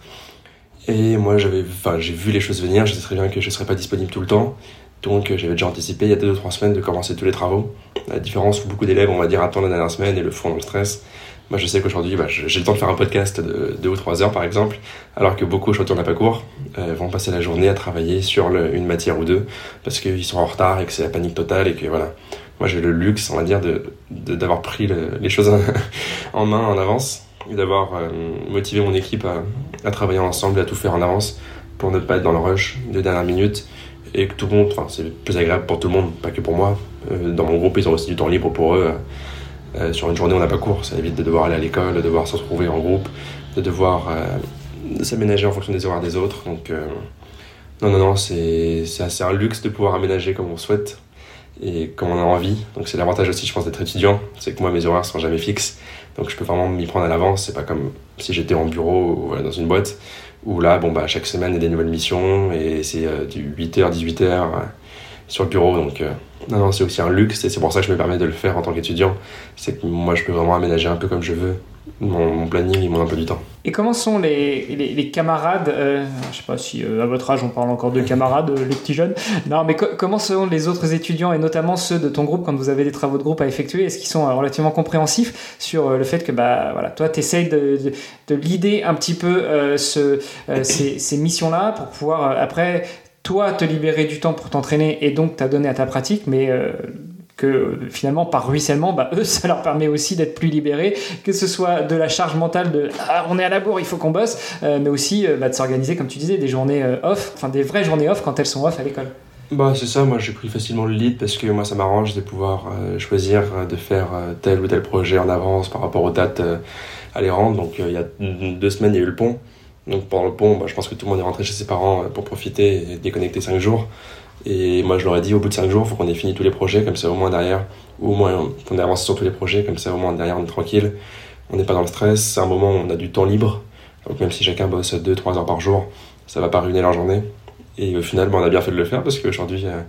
Et moi, j'avais, enfin, j'ai vu les choses venir, je sais très bien que je ne serais pas disponible tout le temps. Donc, j'avais déjà anticipé il y a deux ou trois semaines de commencer tous les travaux. La différence où beaucoup d'élèves, on va dire, attendent la dernière semaine et le font dans le stress. Moi, je sais qu'aujourd'hui, bah, j'ai le temps de faire un podcast de deux ou trois heures, par exemple, alors que beaucoup, je retourne à pas court, euh, vont passer la journée à travailler sur une matière ou deux, parce qu'ils sont en retard et que c'est la panique totale et que voilà. Moi, j'ai le luxe, on va dire, d'avoir de, d'avoir pris les choses <laughs> en main en avance et d'avoir euh, motivé mon équipe à, travailler ensemble et à tout faire en avance pour ne pas être dans le rush de dernière minute et que tout le monde, enfin c'est plus agréable pour tout le monde, pas que pour moi. Euh, dans mon groupe, ils ont aussi du temps libre pour eux. Euh, sur une journée, on n'a pas cours, ça évite de devoir aller à l'école, de devoir se retrouver en groupe, de devoir s'aménager en fonction des horaires des autres. Donc, non, non, non, c'est assez un luxe de pouvoir aménager comme on souhaite et comme on a envie. Donc, c'est l'avantage aussi, je pense, d'être étudiant, c'est que moi, mes horaires sont jamais fixes. Donc je peux vraiment m'y prendre à l'avance. C'est pas comme si j'étais en bureau ou dans une boîte où là, bon, bah, chaque semaine, il y a des nouvelles missions et c'est euh, du 8h, 18h sur le bureau. Donc, non, non, c'est aussi un luxe et c'est pour ça que je me permets de le faire en tant qu'étudiant. C'est que moi, je peux vraiment aménager un peu comme je veux mon, planning et mon emploi du temps. Et comment sont les, les, camarades euh, Je sais pas si euh, à votre âge on parle encore de camarades, euh, les petits jeunes. Non, mais comment sont les autres étudiants et notamment ceux de ton groupe quand vous avez des travaux de groupe à effectuer Est-ce qu'ils sont relativement compréhensifs sur le fait que bah voilà, toi tu essayes de, de, leader un petit peu ce, ces, ces missions-là pour pouvoir après toi te libérer du temps pour t'entraîner et donc t'adonner à ta pratique, mais que finalement par ruissellement, bah, eux, <laughs> ça leur permet aussi d'être plus libérés, que ce soit de la charge mentale de ah, on est à la bourre, il faut qu'on bosse, euh, mais aussi euh, bah, de s'organiser, comme tu disais, des journées euh, off, enfin des vraies journées off quand elles sont off à l'école. Bah c'est ça, moi j'ai pris facilement le lead parce que moi ça m'arrange de pouvoir choisir de faire tel ou tel projet en avance par rapport aux dates à les rendre. Donc il y a deux semaines il y a eu le pont. Donc pendant le pont, bah, je pense que tout le monde est rentré chez ses parents pour profiter et déconnecter cinq jours. Et moi, je leur ai dit, au bout de 5 jours, il faut qu'on ait fini tous les projets, comme ça au moins derrière, ou au moins qu'on ait avancé sur tous les projets, comme ça au moins derrière on est tranquille, on n'est pas dans le stress, c'est un moment où on a du temps libre, donc même si chacun bosse 2-3 heures par jour, ça va pas ruiner leur journée. Et au final, on a bien fait de le faire parce qu'aujourd'hui, euh,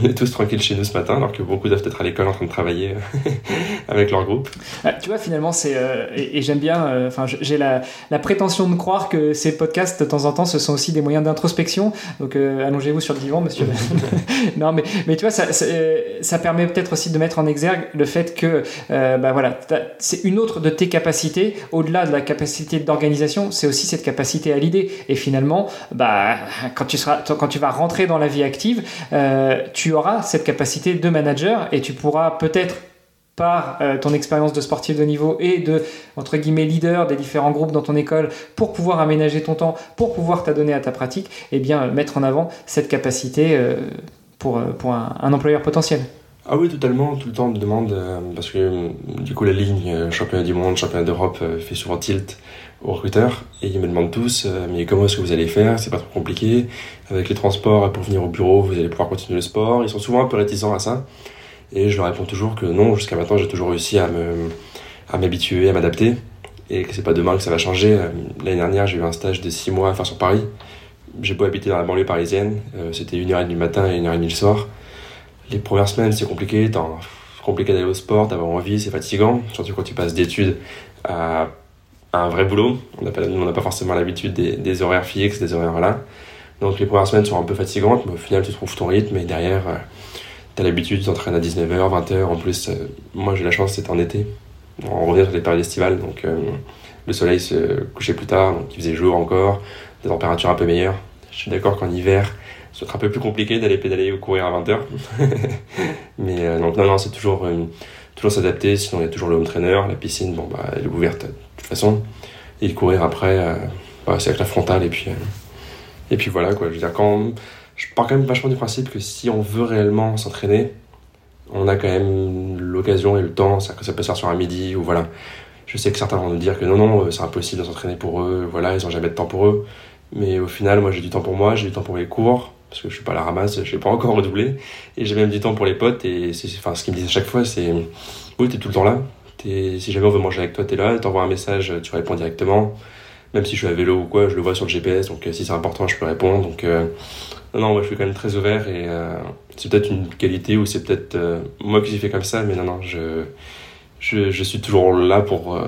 on est tous tranquilles chez nous ce matin, alors que beaucoup doivent être à l'école en train de travailler euh, <laughs> avec leur groupe. Ah, tu vois, finalement, c'est. Euh, et, j'aime bien. Enfin, j'ai la, la, prétention de croire que ces podcasts, de temps en temps, ce sont aussi des moyens d'introspection. Donc, allongez-vous sur le divan, monsieur. <laughs> <laughs> non, mais, mais tu vois, ça, ça permet peut-être aussi de mettre en exergue le fait que, bah voilà, c'est une autre de tes capacités, au-delà de la capacité d'organisation, c'est aussi cette capacité à l'idée. Et finalement, bah, quand tu seras quand tu vas rentrer dans la vie active, euh, tu auras cette capacité de manager et tu pourras peut-être par euh, ton expérience de sportif de niveau et de entre guillemets leader des différents groupes dans ton école pour pouvoir aménager ton temps, pour pouvoir t'adonner à ta pratique, et eh bien mettre en avant cette capacité euh, pour, pour un, employeur potentiel. Ah oui, totalement, tout le temps on me demande, parce que du coup la ligne championnat du monde, championnat d'Europe fait souvent tilt aux recruteurs et ils me demandent tous euh, mais comment est-ce que vous allez faire? C'est pas trop compliqué. Avec les transports pour venir au bureau vous allez pouvoir continuer le sport. Ils sont souvent un peu réticents à ça. Et je leur réponds toujours que non jusqu'à maintenant j'ai toujours réussi à me à m'habituer à m'adapter. Et que c'est pas demain que ça va changer. Euh, l'année dernière j'ai eu un stage de 6 mois à faire sur Paris. J'ai beau habiter dans la banlieue parisienne euh, c'était une heure et demie le matin et une heure et demie le soir. Les premières semaines c'est compliqué. Compliqué d'aller au sport d'avoir envie c'est fatigant. Surtout quand tu passes d'études à un vrai boulot. On n'a pas, pas, forcément l'habitude des, horaires fixes, des horaires là. Donc les premières semaines sont un peu fatigantes, mais au final tu trouves ton rythme et derrière euh, tu as l'habitude, tu t'entraînes à 19h, 20h. En plus, euh, moi j'ai la chance, c'est en été. On revient sur les périodes estivales, donc euh, le soleil se couchait plus tard, donc il faisait jour encore, des températures un peu meilleures. Je suis d'accord qu'en hiver, ce sera un peu plus compliqué d'aller pédaler ou courir à 20h. <laughs> mais donc non, non, c'est toujours, toujours s'adapter, sinon il y a toujours le home trainer, la piscine, bon bah elle est ouverte façon. Et courir après, euh, bah, c'est avec la frontale. Et puis, euh, et puis voilà, quoi. Je veux dire, quand. Je pars quand même vachement du principe que si on veut réellement s'entraîner, on a quand même l'occasion et le temps, ça, que ça peut se faire sur un midi ou voilà. Je sais que certains vont nous dire que non, non, euh, c'est impossible de s'entraîner pour eux, voilà, ils ont jamais de temps pour eux. Mais au final, moi j'ai du temps pour moi, j'ai du temps pour les cours, parce que je suis pas à la ramasse, je vais pas encore <laughs> redoubler, et j'ai même du temps pour les potes, et c'est, enfin, ce qu'ils me disent à chaque fois, c'est, oui, t'es tout le temps là, si jamais on veut manger avec toi, tu es là, t'envoies un message, tu réponds directement. Même si je suis à vélo ou quoi, je le vois sur le GPS, donc euh, si c'est important, je peux répondre. Donc, euh, non, moi je suis quand même très ouvert et euh, c'est peut-être une qualité ou c'est peut-être moi qui suis fait comme ça, mais non, non, je, je, suis toujours là pour,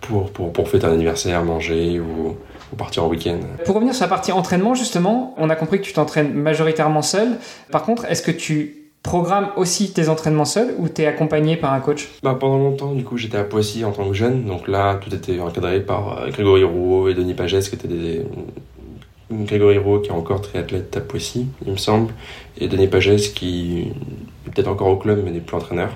pour, pour, pour fêter un anniversaire, manger ou partir en week-end. Pour revenir sur la partie entraînement, justement, on a compris que tu t'entraînes majoritairement seul. Par contre, est-ce que tu programmes aussi tes entraînements seuls ou tu es accompagné par un coach? Bah, Pendant longtemps, du coup, j'étais à Poissy en tant que jeune. Donc là, tout était encadré par euh, Grégory Rouault et Denis Pagès, qui étaient des. Grégory Rouault qui est encore triathlète à Poissy, il me semble, et Denis Pagès qui est peut-être encore au club mais n'est plus entraîneur.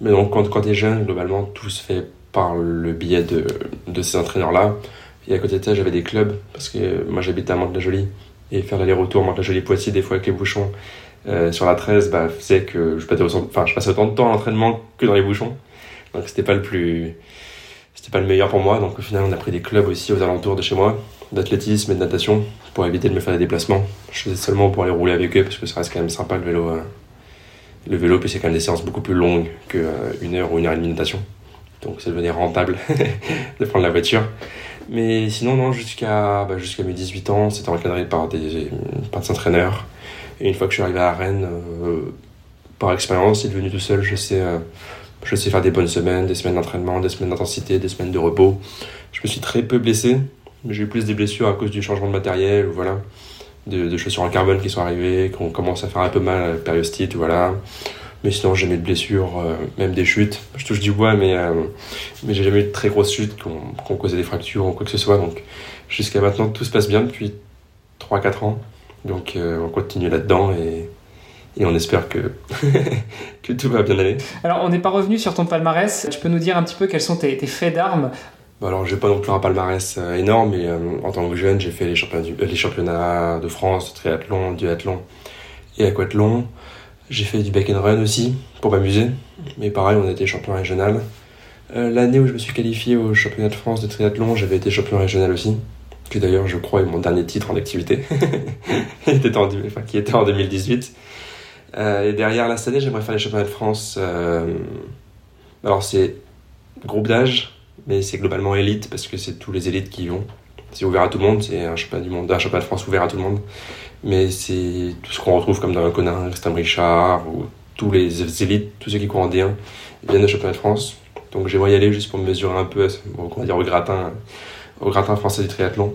Mais donc, quand, quand tu es jeune, globalement, tout se fait par le biais de, de ces entraîneurs-là. Et à côté de ça, j'avais des clubs, parce que moi j'habitais à Mantes-la-Jolie, et faire l'aller-retour Mantes-la-Jolie-Poissy, des fois avec les bouchons, euh, sur la 13 bah, faisait que je passais, autant de temps à l'entraînement que dans les bouchons. Donc c'était pas le plus c'était pas le meilleur pour moi. Donc au final, on a pris des clubs aussi aux alentours de chez moi, d'athlétisme et de natation, pour éviter de me faire des déplacements. Je faisais seulement pour aller rouler avec eux parce que ça reste quand même sympa le vélo. Euh, le vélo, puis c'est quand même des séances beaucoup plus longues qu'une euh, heure ou une heure et demie de natation. Donc ça devenait rentable <laughs> de prendre la voiture. Mais sinon, non, jusqu'à bah, jusqu'à mes 18 ans, c'était encadré par des, par des entraîneurs. Et une fois que je suis arrivé à Rennes, par expérience, il est devenu tout seul, je sais, je sais faire des bonnes semaines, des semaines d'entraînement, des semaines d'intensité, des semaines de repos. Je me suis très peu blessé, mais j'ai eu plus des blessures à cause du changement de matériel, voilà, de, chaussures en carbone qui sont arrivées, qu'on commence à faire un peu mal à la périostite, voilà. Mais sinon, j'ai jamais de blessures, euh, même des chutes. Je touche du bois, mais, euh, mais j'ai jamais eu de très grosses chutes qui ont, causé des fractures ou quoi que ce soit. Donc, jusqu'à maintenant, tout se passe bien depuis 3-4 ans. Donc, euh, on continue là-dedans et, et on espère que, <laughs> que tout va bien aller. Alors, on n'est pas revenu sur ton palmarès. Tu peux nous dire un petit peu quels sont tes, tes faits d'armes? Bah alors, j'ai pas non plus un palmarès euh, énorme, mais euh, en tant que jeune, j'ai fait les championnats, les championnats de France, de triathlon, duathlon et aquathlon. J'ai fait du back and run aussi, pour m'amuser. Mais pareil, on a été champion régional. L'année où je me suis qualifié au championnat de France de triathlon, j'avais été champion régional aussi. Qui d'ailleurs, je crois, est mon dernier titre en activité. <laughs> qui, était en, enfin, qui était en 2018. et derrière, la année, j'aimerais faire les championnats de France. alors, c'est groupe d'âge, mais c'est globalement élite parce que c'est tous les élites qui y vont. C'est ouvert à tout le monde, c'est un championnat du monde, un championnat de France ouvert à tout le monde. Mais c'est tout ce qu'on retrouve comme dans un Conin, Christian Richard ou tous les élites, tous ceux qui courent en D1 viennent de championnat de France. Donc j'aimerais y aller juste pour me mesurer un peu, on va dire au gratin, au gratin français du triathlon.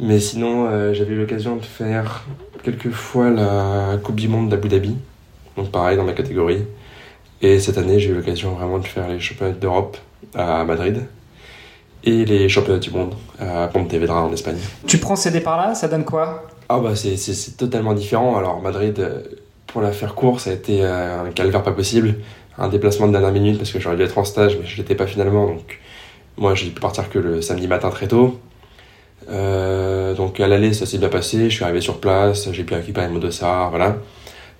Mais sinon, euh, j'avais eu l'occasion de faire quelques fois la Coupe du Monde d'Abu Dhabi. Donc pareil dans ma catégorie. Et cette année, j'ai eu l'occasion vraiment de faire les championnats d'Europe à Madrid et les championnats du monde à Pontevedra en Espagne. Tu prends ces départs-là, ça donne quoi? Ah bah c'est totalement différent. Alors Madrid, euh, pour la faire court, ça a été euh, un calvaire pas possible, un déplacement de dernière minute parce que j'aurais dû être en stage mais je l'étais pas finalement. Donc moi j'ai pu partir que le samedi matin très tôt. Euh, donc à l'aller ça s'est bien passé, je suis arrivé sur place, j'ai pu récupérer mon dossard, voilà.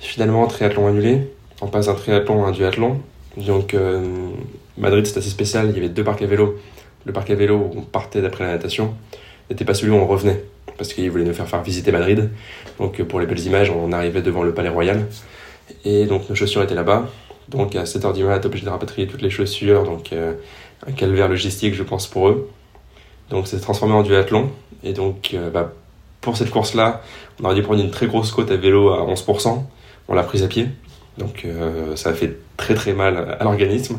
Finalement triathlon annulé, on passe d'un triathlon à un duathlon. Donc Madrid, c'était assez spécial. Il y avait deux parcs à vélo. Le parc à vélo où on partait d'après la natation n'était pas celui où on revenait parce qu'ils voulaient nous faire faire visiter Madrid. Donc pour les belles images, on arrivait devant le Palais Royal et donc nos chaussures étaient là-bas. Donc à 7h du mat, obligé de rapatrier toutes les chaussures. Donc euh, un calvaire logistique, je pense, pour eux. Donc c'est transformé en duathlon. Et donc euh, bah, pour cette course-là, on aurait dû prendre une très grosse côte à vélo à 11%. On l'a prise à pied. Donc euh, ça a fait très très mal à l'organisme.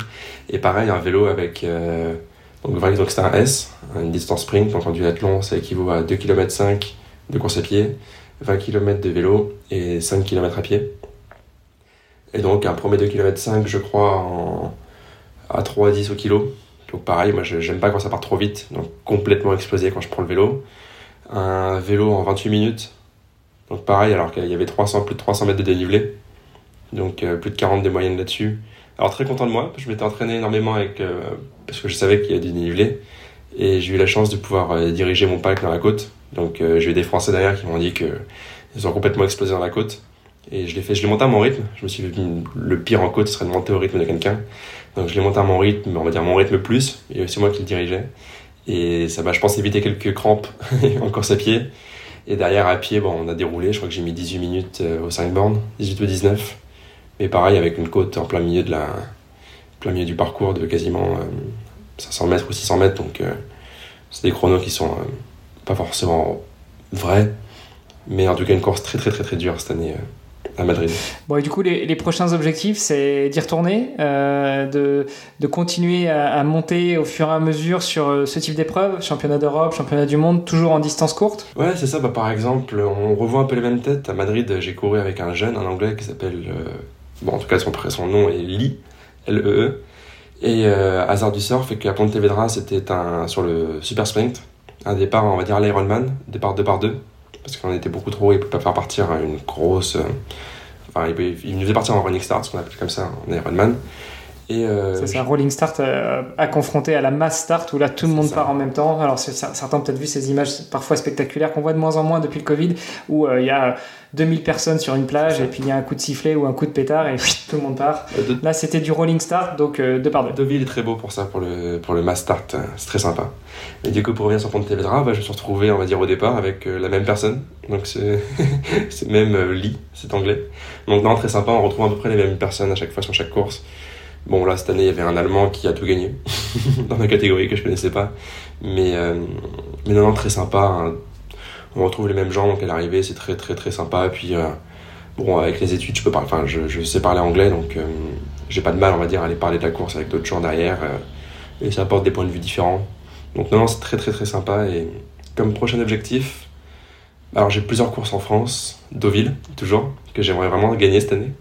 Et pareil, un vélo avec... Euh, donc, c'était un S, une distance sprint, donc en duathlon ça équivaut à 2 km 5 de course à pied, 20 km de vélo et 5 km à pied. Et donc un premier 2 km 5 je crois en, à 3,10 au kilo. Donc pareil, moi j'aime pas quand ça part trop vite, donc complètement explosé quand je prends le vélo. Un vélo en 28 minutes, donc pareil alors qu'il y avait 300, plus de 300 mètres de dénivelé donc euh, plus de 40 de moyenne là-dessus. Alors très content de moi, je m'étais entraîné énormément avec, euh, parce que je savais qu'il y a du dénivelé, et j'ai eu la chance de pouvoir euh, diriger mon pack dans la côte. Donc j'ai eu des Français derrière qui m'ont dit qu'ils ont complètement explosé dans la côte. Et je l'ai fait, je l'ai monté à mon rythme. Je me suis dit, le pire en côte ce serait de monter au rythme de quelqu'un. Donc je l'ai monté à mon rythme, on va dire mon rythme plus, et c'est moi qui le dirigeais. Et ça m'a, je pense, évité quelques crampes <laughs> en course à pied. Et derrière, à pied, bon, on a déroulé. Je crois que j'ai mis 18 minutes au 5 bornes, 18 ou 19. Mais pareil, avec une côte en plein milieu, de la, plein milieu du parcours de quasiment 500 euh, mètres ou 600 mètres. Donc, euh, c'est des chronos qui sont euh, pas forcément vrais. Mais en tout cas, une course très, très, très, très dure cette année à Madrid. Bon, et du coup, les, les prochains objectifs, c'est d'y retourner, de, de, continuer à, à, monter au fur et à mesure sur ce type d'épreuve, championnat d'Europe, championnat du monde, toujours en distance courte Ouais, c'est ça. Bah, par exemple, on revoit un peu les mêmes têtes. À Madrid, j'ai couru avec un jeune, un anglais qui s'appelle bon, en tout cas son, son nom est Lee, L-E-E. E. Et euh, hasard du surf, et qu'à Pontevedra, c'était un, sur le Super Sprint, un départ, on va dire l'Ironman, départ 2 par 2, parce qu'on était beaucoup trop, il ne pouvait pas faire partir une grosse. Enfin, il, il, nous faisait partir en running start, ce qu'on appelle comme ça, en Ironman. Euh, c'est un rolling start euh, à confronter à la mass start où là tout le monde part en même temps. Alors certains ont peut-être vu ces images parfois spectaculaires qu'on voit de moins en moins depuis le Covid où euh, il y a 2000 personnes sur une plage et puis il y a un coup de sifflet ou un coup de pétard et <laughs> tout le monde part. Là c'était du rolling start donc deux par deux. Deauville est très beau pour ça, pour le, pour le mass start, c'est très sympa. Et du coup pour revenir sur Pontevedra, bah, je me suis retrouvé on va dire au départ avec la même personne. Donc c'est <laughs> même Lee, c'est anglais. Donc non très sympa, on retrouve à peu près les mêmes personnes à chaque fois sur chaque course. Bon, là, cette année, il y avait un Allemand qui a tout gagné <laughs> dans la catégorie que je connaissais pas. Mais, euh, mais non, non, très sympa. Hein. On retrouve les mêmes gens, donc à l'arrivée, c'est très, très, très sympa. Et puis, euh, bon, avec les études, je peux parler, enfin, je, je sais parler anglais, donc euh, j'ai pas de mal, on va dire, à aller parler de la course avec d'autres gens derrière. et ça apporte des points de vue différents. Donc, non, non, c'est très, très, très sympa. Et comme prochain objectif, alors j'ai plusieurs courses en France, Deauville, toujours, que j'aimerais vraiment gagner cette année.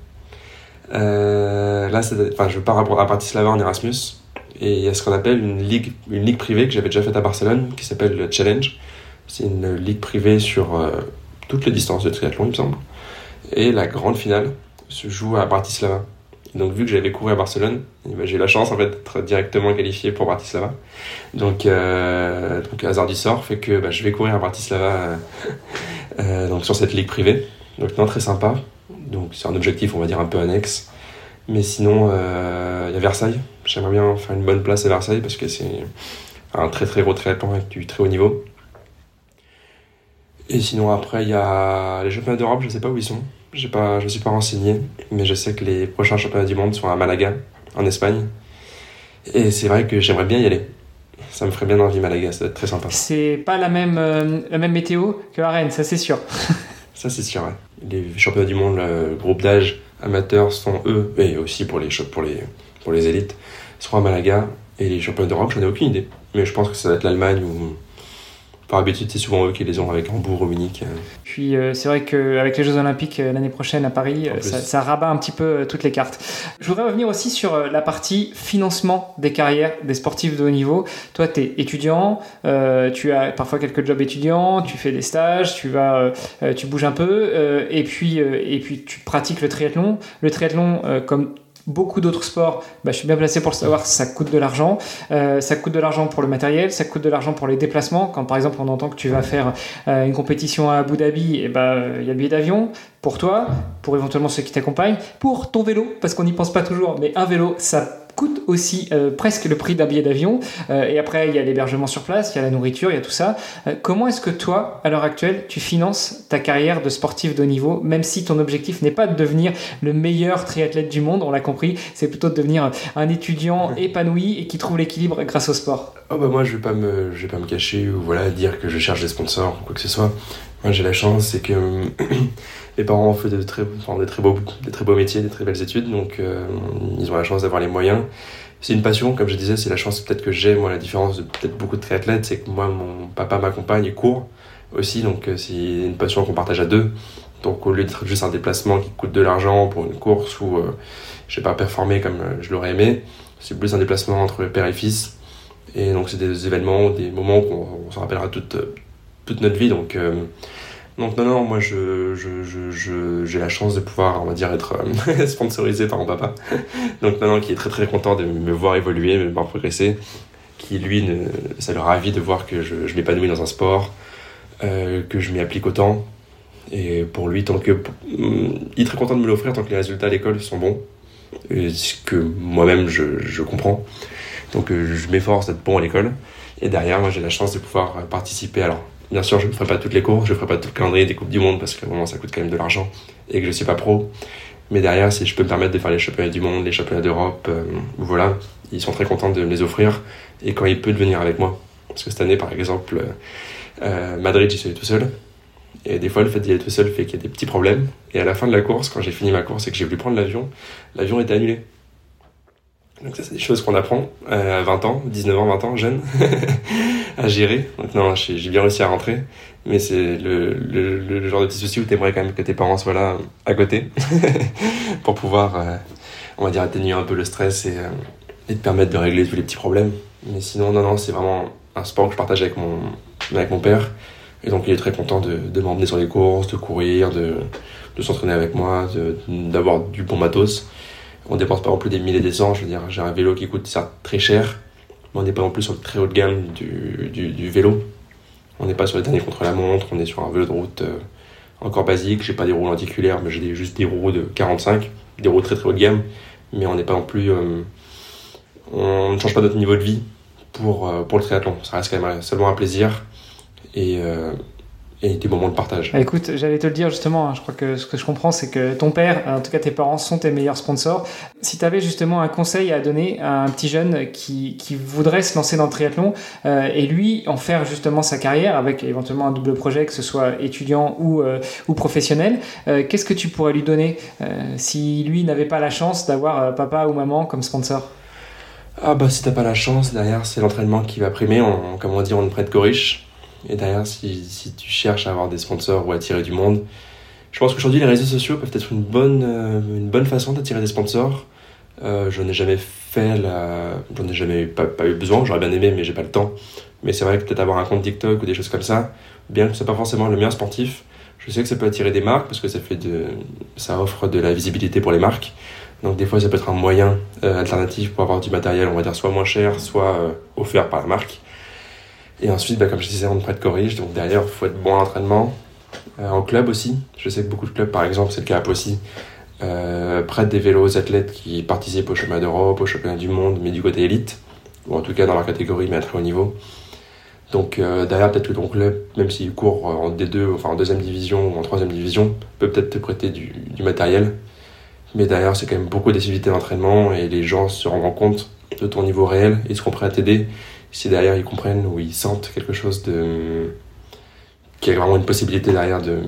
Euh, là, enfin, je pars à Bratislava en Erasmus et il y a ce qu'on appelle une ligue, une ligue privée que j'avais déjà faite à Barcelone qui s'appelle le Challenge. C'est une ligue privée sur euh, toutes les distances de triathlon, il me semble. Et la grande finale se joue à Bratislava. Donc, vu que j'avais couru à Barcelone, eh ben, j'ai eu la chance en fait d'être directement qualifié pour Bratislava. Donc, euh, hasard du sort fait que bah, je vais courir à Bratislava <laughs> euh, donc sur cette ligue privée. Donc, non, très sympa. Donc c'est un objectif, on va dire, un peu annexe. Mais sinon, euh, il y a Versailles. J'aimerais bien faire une bonne place à Versailles parce que c'est un très très gros triathlon avec du très haut niveau. Et sinon, après, il y a les championnats d'Europe, je sais pas où ils sont. Pas, je ne suis pas renseigné, mais je sais que les prochains championnats du monde sont à Malaga, en Espagne. Et c'est vrai que j'aimerais bien y aller. Ça me ferait bien envie, Malaga, ça va être très sympa. C'est pas la même, euh, la même météo que la Rennes, ça c'est sûr. <laughs> Ça, c'est sûr. Les championnats du monde, le groupe d'âge amateurs sont eux, et aussi pour les, pour les, pour les élites, seront à Malaga. Et les championnats d'Europe, j'en ai aucune idée. Mais je pense que ça va être l'Allemagne ou par habitude, c'est souvent eux qui les ont avec Hambourg ou Munich. Puis euh, c'est vrai qu'avec les Jeux Olympiques euh, l'année prochaine à Paris, euh, ça, rabat un petit peu toutes les cartes. Je voudrais revenir aussi sur la partie financement des carrières des sportifs de haut niveau. Toi, tu es étudiant, tu as parfois quelques jobs étudiants, tu fais des stages, tu, vas, tu bouges un peu, et, puis, et puis tu pratiques le triathlon. Le triathlon, comme beaucoup d'autres sports, bah, je suis bien placé pour le savoir, ça coûte de l'argent. Euh, ça coûte de l'argent pour le matériel, ça coûte de l'argent pour les déplacements. Quand par exemple on entend que tu vas faire euh, une compétition à Abu Dhabi, et eh bah, il y a le billet d'avion pour toi, pour éventuellement ceux qui t'accompagnent, pour ton vélo, parce qu'on n'y pense pas toujours, mais un vélo, ça coûte aussi euh, presque le prix d'un billet d'avion. Euh, et après, il y a l'hébergement sur place, il y a la nourriture, il y a tout ça. Euh, comment est-ce que toi, à l'heure actuelle, tu finances ta carrière de sportif de haut niveau, même si ton objectif n'est pas de devenir le meilleur triathlète du monde, on l'a compris, c'est plutôt de devenir un étudiant épanoui et qui trouve l'équilibre grâce au sport? Oh bah Moi, je ne vais, pas me, je vais pas me cacher ou voilà, dire que je cherche des sponsors ou quoi que ce soit. Moi, j'ai la chance, c'est que <clears throat> mes parents ont fait de très, des, très beaux, métiers, des très belles études, donc euh, ils ont la chance d'avoir les moyens. C'est une passion, comme je disais, c'est la chance peut-être que j'ai. Moi, la différence de peut-être beaucoup de triathlètes, c'est que moi, mon papa m'accompagne et court aussi, donc euh, c'est une passion qu'on partage à deux. Donc au lieu d'être juste un déplacement qui coûte de l'argent pour une course où euh, je n'ai pas performé comme je l'aurais aimé, c'est plus un déplacement entre père et fils. Et donc c'est des événements, des moments qu'on s'en rappellera toute, toute notre vie. Donc donc non, non, moi je, j'ai la chance de pouvoir, on va dire, être euh, <laughs> sponsorisé par mon papa. Donc non, non, qui est très très content de me voir évoluer, de me voir progresser. Qui lui, ça le ravit de voir que je, m'épanouis dans un sport, euh, que je m'y applique autant. Et pour lui, tant que, il est très content de me l'offrir tant que les résultats à l'école sont bons. Ce que moi-même je, comprends. Donc euh, je m'efforce d'être bon à l'école. Et derrière, moi j'ai la chance de pouvoir participer. Alors Bien sûr, je ne ferai pas toutes les courses, je ne ferai pas tout le calendrier des Coupes du Monde parce que vraiment ça coûte quand même de l'argent et que je ne suis pas pro. Mais derrière, si je peux me permettre de faire les championnats du monde, les championnats d'Europe, euh, voilà, ils sont très contents de me les offrir et quand il peut de venir avec moi. Parce que cette année, par exemple, euh, Madrid, j'y suis allé tout seul. Et des fois, le fait d'y aller tout seul fait qu'il y a des petits problèmes. Et à la fin de la course, quand j'ai fini ma course et que j'ai voulu prendre l'avion, l'avion était annulé. Donc ça, c'est des choses qu'on apprend euh, à 20 ans, 19 ans, 20 ans, jeune, <laughs> à gérer. Donc non, j'ai bien réussi à rentrer, mais c'est le, le, genre de petit souci où t'aimerais quand même que tes parents soient là à côté <laughs> pour pouvoir, euh, on va dire, atténuer un peu le stress et, euh, et te permettre de régler tous les petits problèmes. Mais sinon, non, non, c'est vraiment un sport que je partage avec mon, avec mon père. Et donc il est très content de, de m'emmener sur les courses, de courir, de, de s'entraîner avec moi, d'avoir du bon matos on dépense pas non plus des milliers des cents. Je veux dire, j'ai un vélo qui coûte ça très cher, mais on n'est pas non plus sur le très haut de gamme du, vélo. On n'est pas sur les derniers contre la montre, on est sur un vélo de route euh, encore basique. J'ai pas des roues lenticulaires, mais j'ai juste des roues de 45, des roues très très haut de gamme. Mais on n'est pas non plus. Euh, on ne change pas notre niveau de vie pour, euh, pour le triathlon. Ça reste quand même seulement un plaisir. Et, et des moments de partage. Bah, écoute, j'allais te le dire justement, hein, je crois que ce que je comprends, c'est que ton père, en tout cas tes parents, sont tes meilleurs sponsors. Si tu avais justement un conseil à donner à un petit jeune qui, qui voudrait se lancer dans le triathlon euh, et lui en faire justement sa carrière avec éventuellement un double projet, que ce soit étudiant ou, euh, ou professionnel, euh, qu'est-ce que tu pourrais lui donner si lui n'avait pas la chance d'avoir papa ou maman comme sponsor? Ah bah si t'as pas la chance, derrière c'est l'entraînement qui va primer, on, comme on dit on ne prête qu'aux riches. Et derrière, si, tu cherches à avoir des sponsors ou à attirer du monde, je pense qu'aujourd'hui, les réseaux sociaux peuvent être une bonne, euh, une bonne façon d'attirer des sponsors. Euh, je n'ai jamais fait la... J'en ai jamais pas, pas eu besoin, j'aurais bien aimé, mais j'ai pas le temps. Mais c'est vrai que peut-être avoir un compte TikTok ou des choses comme ça, bien que ce soit pas forcément le meilleur sportif, je sais que ça peut attirer des marques parce que ça, fait de... ça offre de la visibilité pour les marques. Donc des fois, ça peut être un moyen euh, alternatif pour avoir du matériel, on va dire, soit moins cher, soit euh, offert par la marque. Et ensuite, bah, comme je disais, on prête corrige. Donc derrière, il faut être bon à l'entraînement. Euh, en club aussi. Je sais que beaucoup de clubs, par exemple, c'est le cas à Poissy, euh, prêtent des vélos aux athlètes qui participent au championnat d'Europe, au championnat du monde, mais du côté élite. Ou en tout cas dans leur catégorie, mais à très haut niveau. Donc euh, derrière, peut-être que ton club, même s'il court en D2, enfin en deuxième division ou en troisième division, peut peut-être te prêter du, du matériel. Mais derrière, c'est quand même beaucoup d'activités d'entraînement et les gens se rendront compte de ton niveau réel et seront prêts à t'aider si derrière ils comprennent ou ils sentent quelque chose de qu'il y a vraiment une possibilité derrière de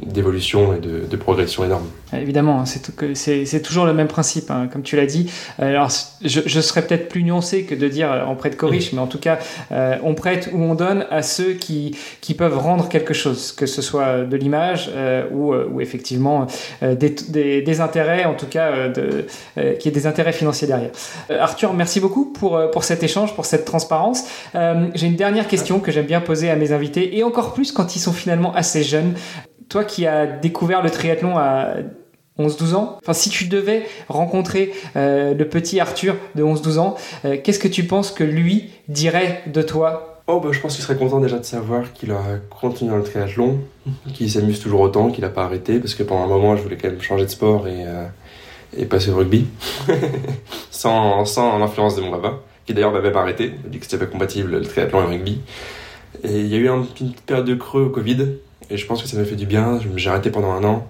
d'évolution et de, de, progression énorme. Évidemment, c'est toujours le même principe, hein, comme tu l'as dit. Alors, je, je serais peut-être plus nuancé que de dire euh, on prête corrige, mais en tout cas, euh, on prête ou on donne à ceux qui, qui peuvent rendre quelque chose, que ce soit de l'image euh, ou, euh, ou, effectivement euh, des, des, des, intérêts, en tout cas, de, qui est des intérêts financiers derrière. Arthur, merci beaucoup pour, pour cet échange, pour cette transparence. J'ai une dernière question que j'aime bien poser à mes invités, et encore plus quand ils sont finalement assez jeunes toi qui as découvert le triathlon à 11-12 ans, enfin si tu devais rencontrer euh, le petit Arthur de 11-12 ans, euh, qu'est-ce que tu penses que lui dirait de toi? Oh bah je pense qu'il serait content déjà de savoir qu'il a continué dans le triathlon, qu'il s'amuse toujours autant, qu'il n'a pas arrêté, parce que pendant un moment je voulais quand même changer de sport et, euh, passer au rugby, <laughs> sans, sans l'influence de mon papa, qui d'ailleurs m'avait pas arrêté, il dit que c'était pas compatible le triathlon et le rugby. Et il y a eu un, une petite période de creux au Covid, et je pense que ça m'a fait du bien. J'ai arrêté pendant un an.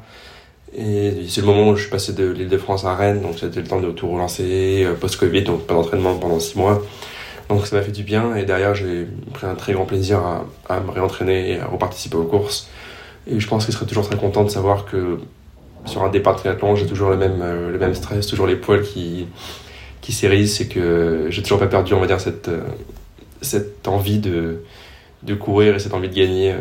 Et c'est le moment où je suis passé de l'île de France à Rennes, donc c'était le temps de tout relancer, euh, post-Covid, donc pas d'entraînement pendant six mois. Donc ça m'a fait du bien, et derrière j'ai pris un très grand plaisir à, à me réentraîner et à reparticiper aux courses. Et je pense qu'il serait toujours très content de savoir que sur un départ de triathlon, j'ai toujours le même, euh, le même stress, toujours les poils qui, qui s'érissent, et que j'ai toujours pas perdu, on va dire, cette, euh, cette envie de, de courir et cette envie de gagner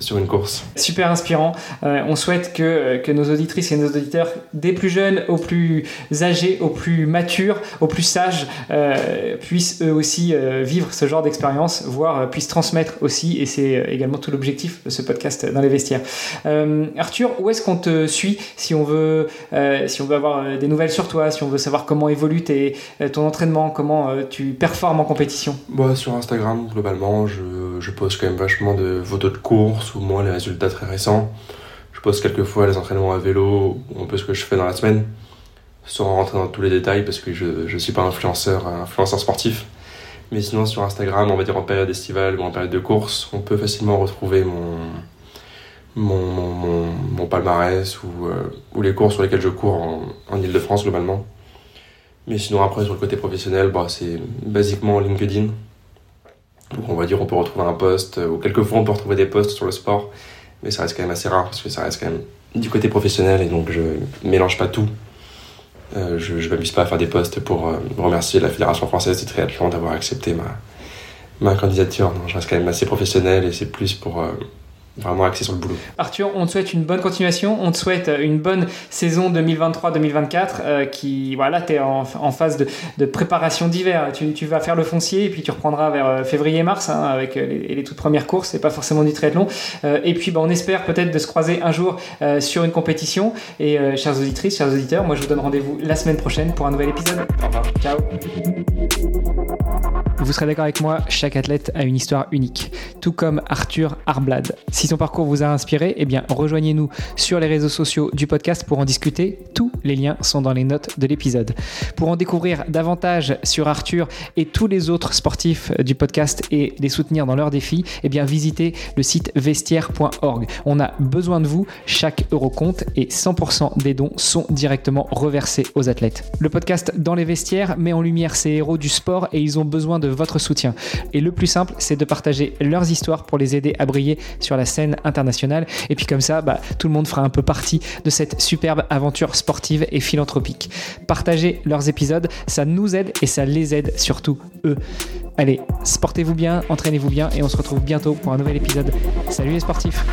sur une course. Super inspirant. Euh, on souhaite que, euh, que nos auditrices et nos auditeurs, des plus jeunes aux plus âgés, aux plus matures, aux plus sages, euh, puissent eux aussi euh, vivre ce genre d'expérience, voire puissent transmettre aussi, et c'est également tout l'objectif de ce podcast dans les vestiaires. Arthur, où est-ce qu'on te suit si on veut, si on veut avoir des nouvelles sur toi, si on veut savoir comment évolue tes, ton entraînement, comment tu performes en compétition? Bah, Sur Instagram, globalement, je, je poste quand même vachement de photos de course ou moins les résultats très récents. Je poste quelques fois les entraînements à vélo ou un peu ce que je fais dans la semaine, sans rentrer dans tous les détails parce que je ne suis pas influenceur, influenceur sportif. Mais sinon, sur Instagram, on va dire en période estivale ou en période de course, on peut facilement retrouver mon, mon, palmarès ou, euh, ou, les courses sur lesquelles je cours en, en Ile-de-France globalement. Mais sinon, après, sur le côté professionnel, bah, c'est basiquement LinkedIn. On va dire on peut retrouver un poste, ou quelquefois on peut retrouver des postes sur le sport, mais ça reste quand même assez rare parce que ça reste quand même du côté professionnel et donc je mélange pas tout. Euh, je ne m'amuse pas à faire des postes pour euh, remercier la Fédération française de triathlon d'avoir accepté ma, ma candidature. Non, je reste quand même assez professionnel et c'est plus pour, euh, vraiment axé sur le boulot. Arthur, on te souhaite une bonne continuation, on te souhaite euh, une bonne saison 2023-2024 euh, qui, voilà, tu es en, phase de, préparation d'hiver. Tu, vas faire le foncier et puis tu reprendras vers euh, février-mars hein, avec les, toutes premières courses, et pas forcément du triathlon. Euh, et puis bah, on espère peut-être de se croiser un jour sur une compétition. Et chères auditrices, chers auditeurs, moi je vous donne rendez-vous la semaine prochaine pour un nouvel épisode. Au revoir. Ciao. Vous serez d'accord avec moi, chaque athlète a une histoire unique, tout comme Arthur Arblad. Si son parcours vous a inspiré, eh bien rejoignez-nous sur les réseaux sociaux du podcast pour en discuter tout Les liens sont dans les notes de l'épisode. Pour en découvrir davantage sur Arthur et tous les autres sportifs du podcast et les soutenir dans leurs défis, eh bien visitez le site vestiaire.org. On a besoin de vous, chaque euro compte et 100% des dons sont directement reversés aux athlètes. Le podcast Dans les vestiaires met en lumière ces héros du sport et ils ont besoin de votre soutien. Et le plus simple, c'est de partager leurs histoires pour les aider à briller sur la scène internationale. Et puis comme ça, bah, tout le monde fera un peu partie de cette superbe aventure sportive et philanthropique. Partagez leurs épisodes, ça nous aide et ça les aide surtout eux. Allez, sportez-vous bien, entraînez-vous bien et on se retrouve bientôt pour un nouvel épisode. Salut les sportifs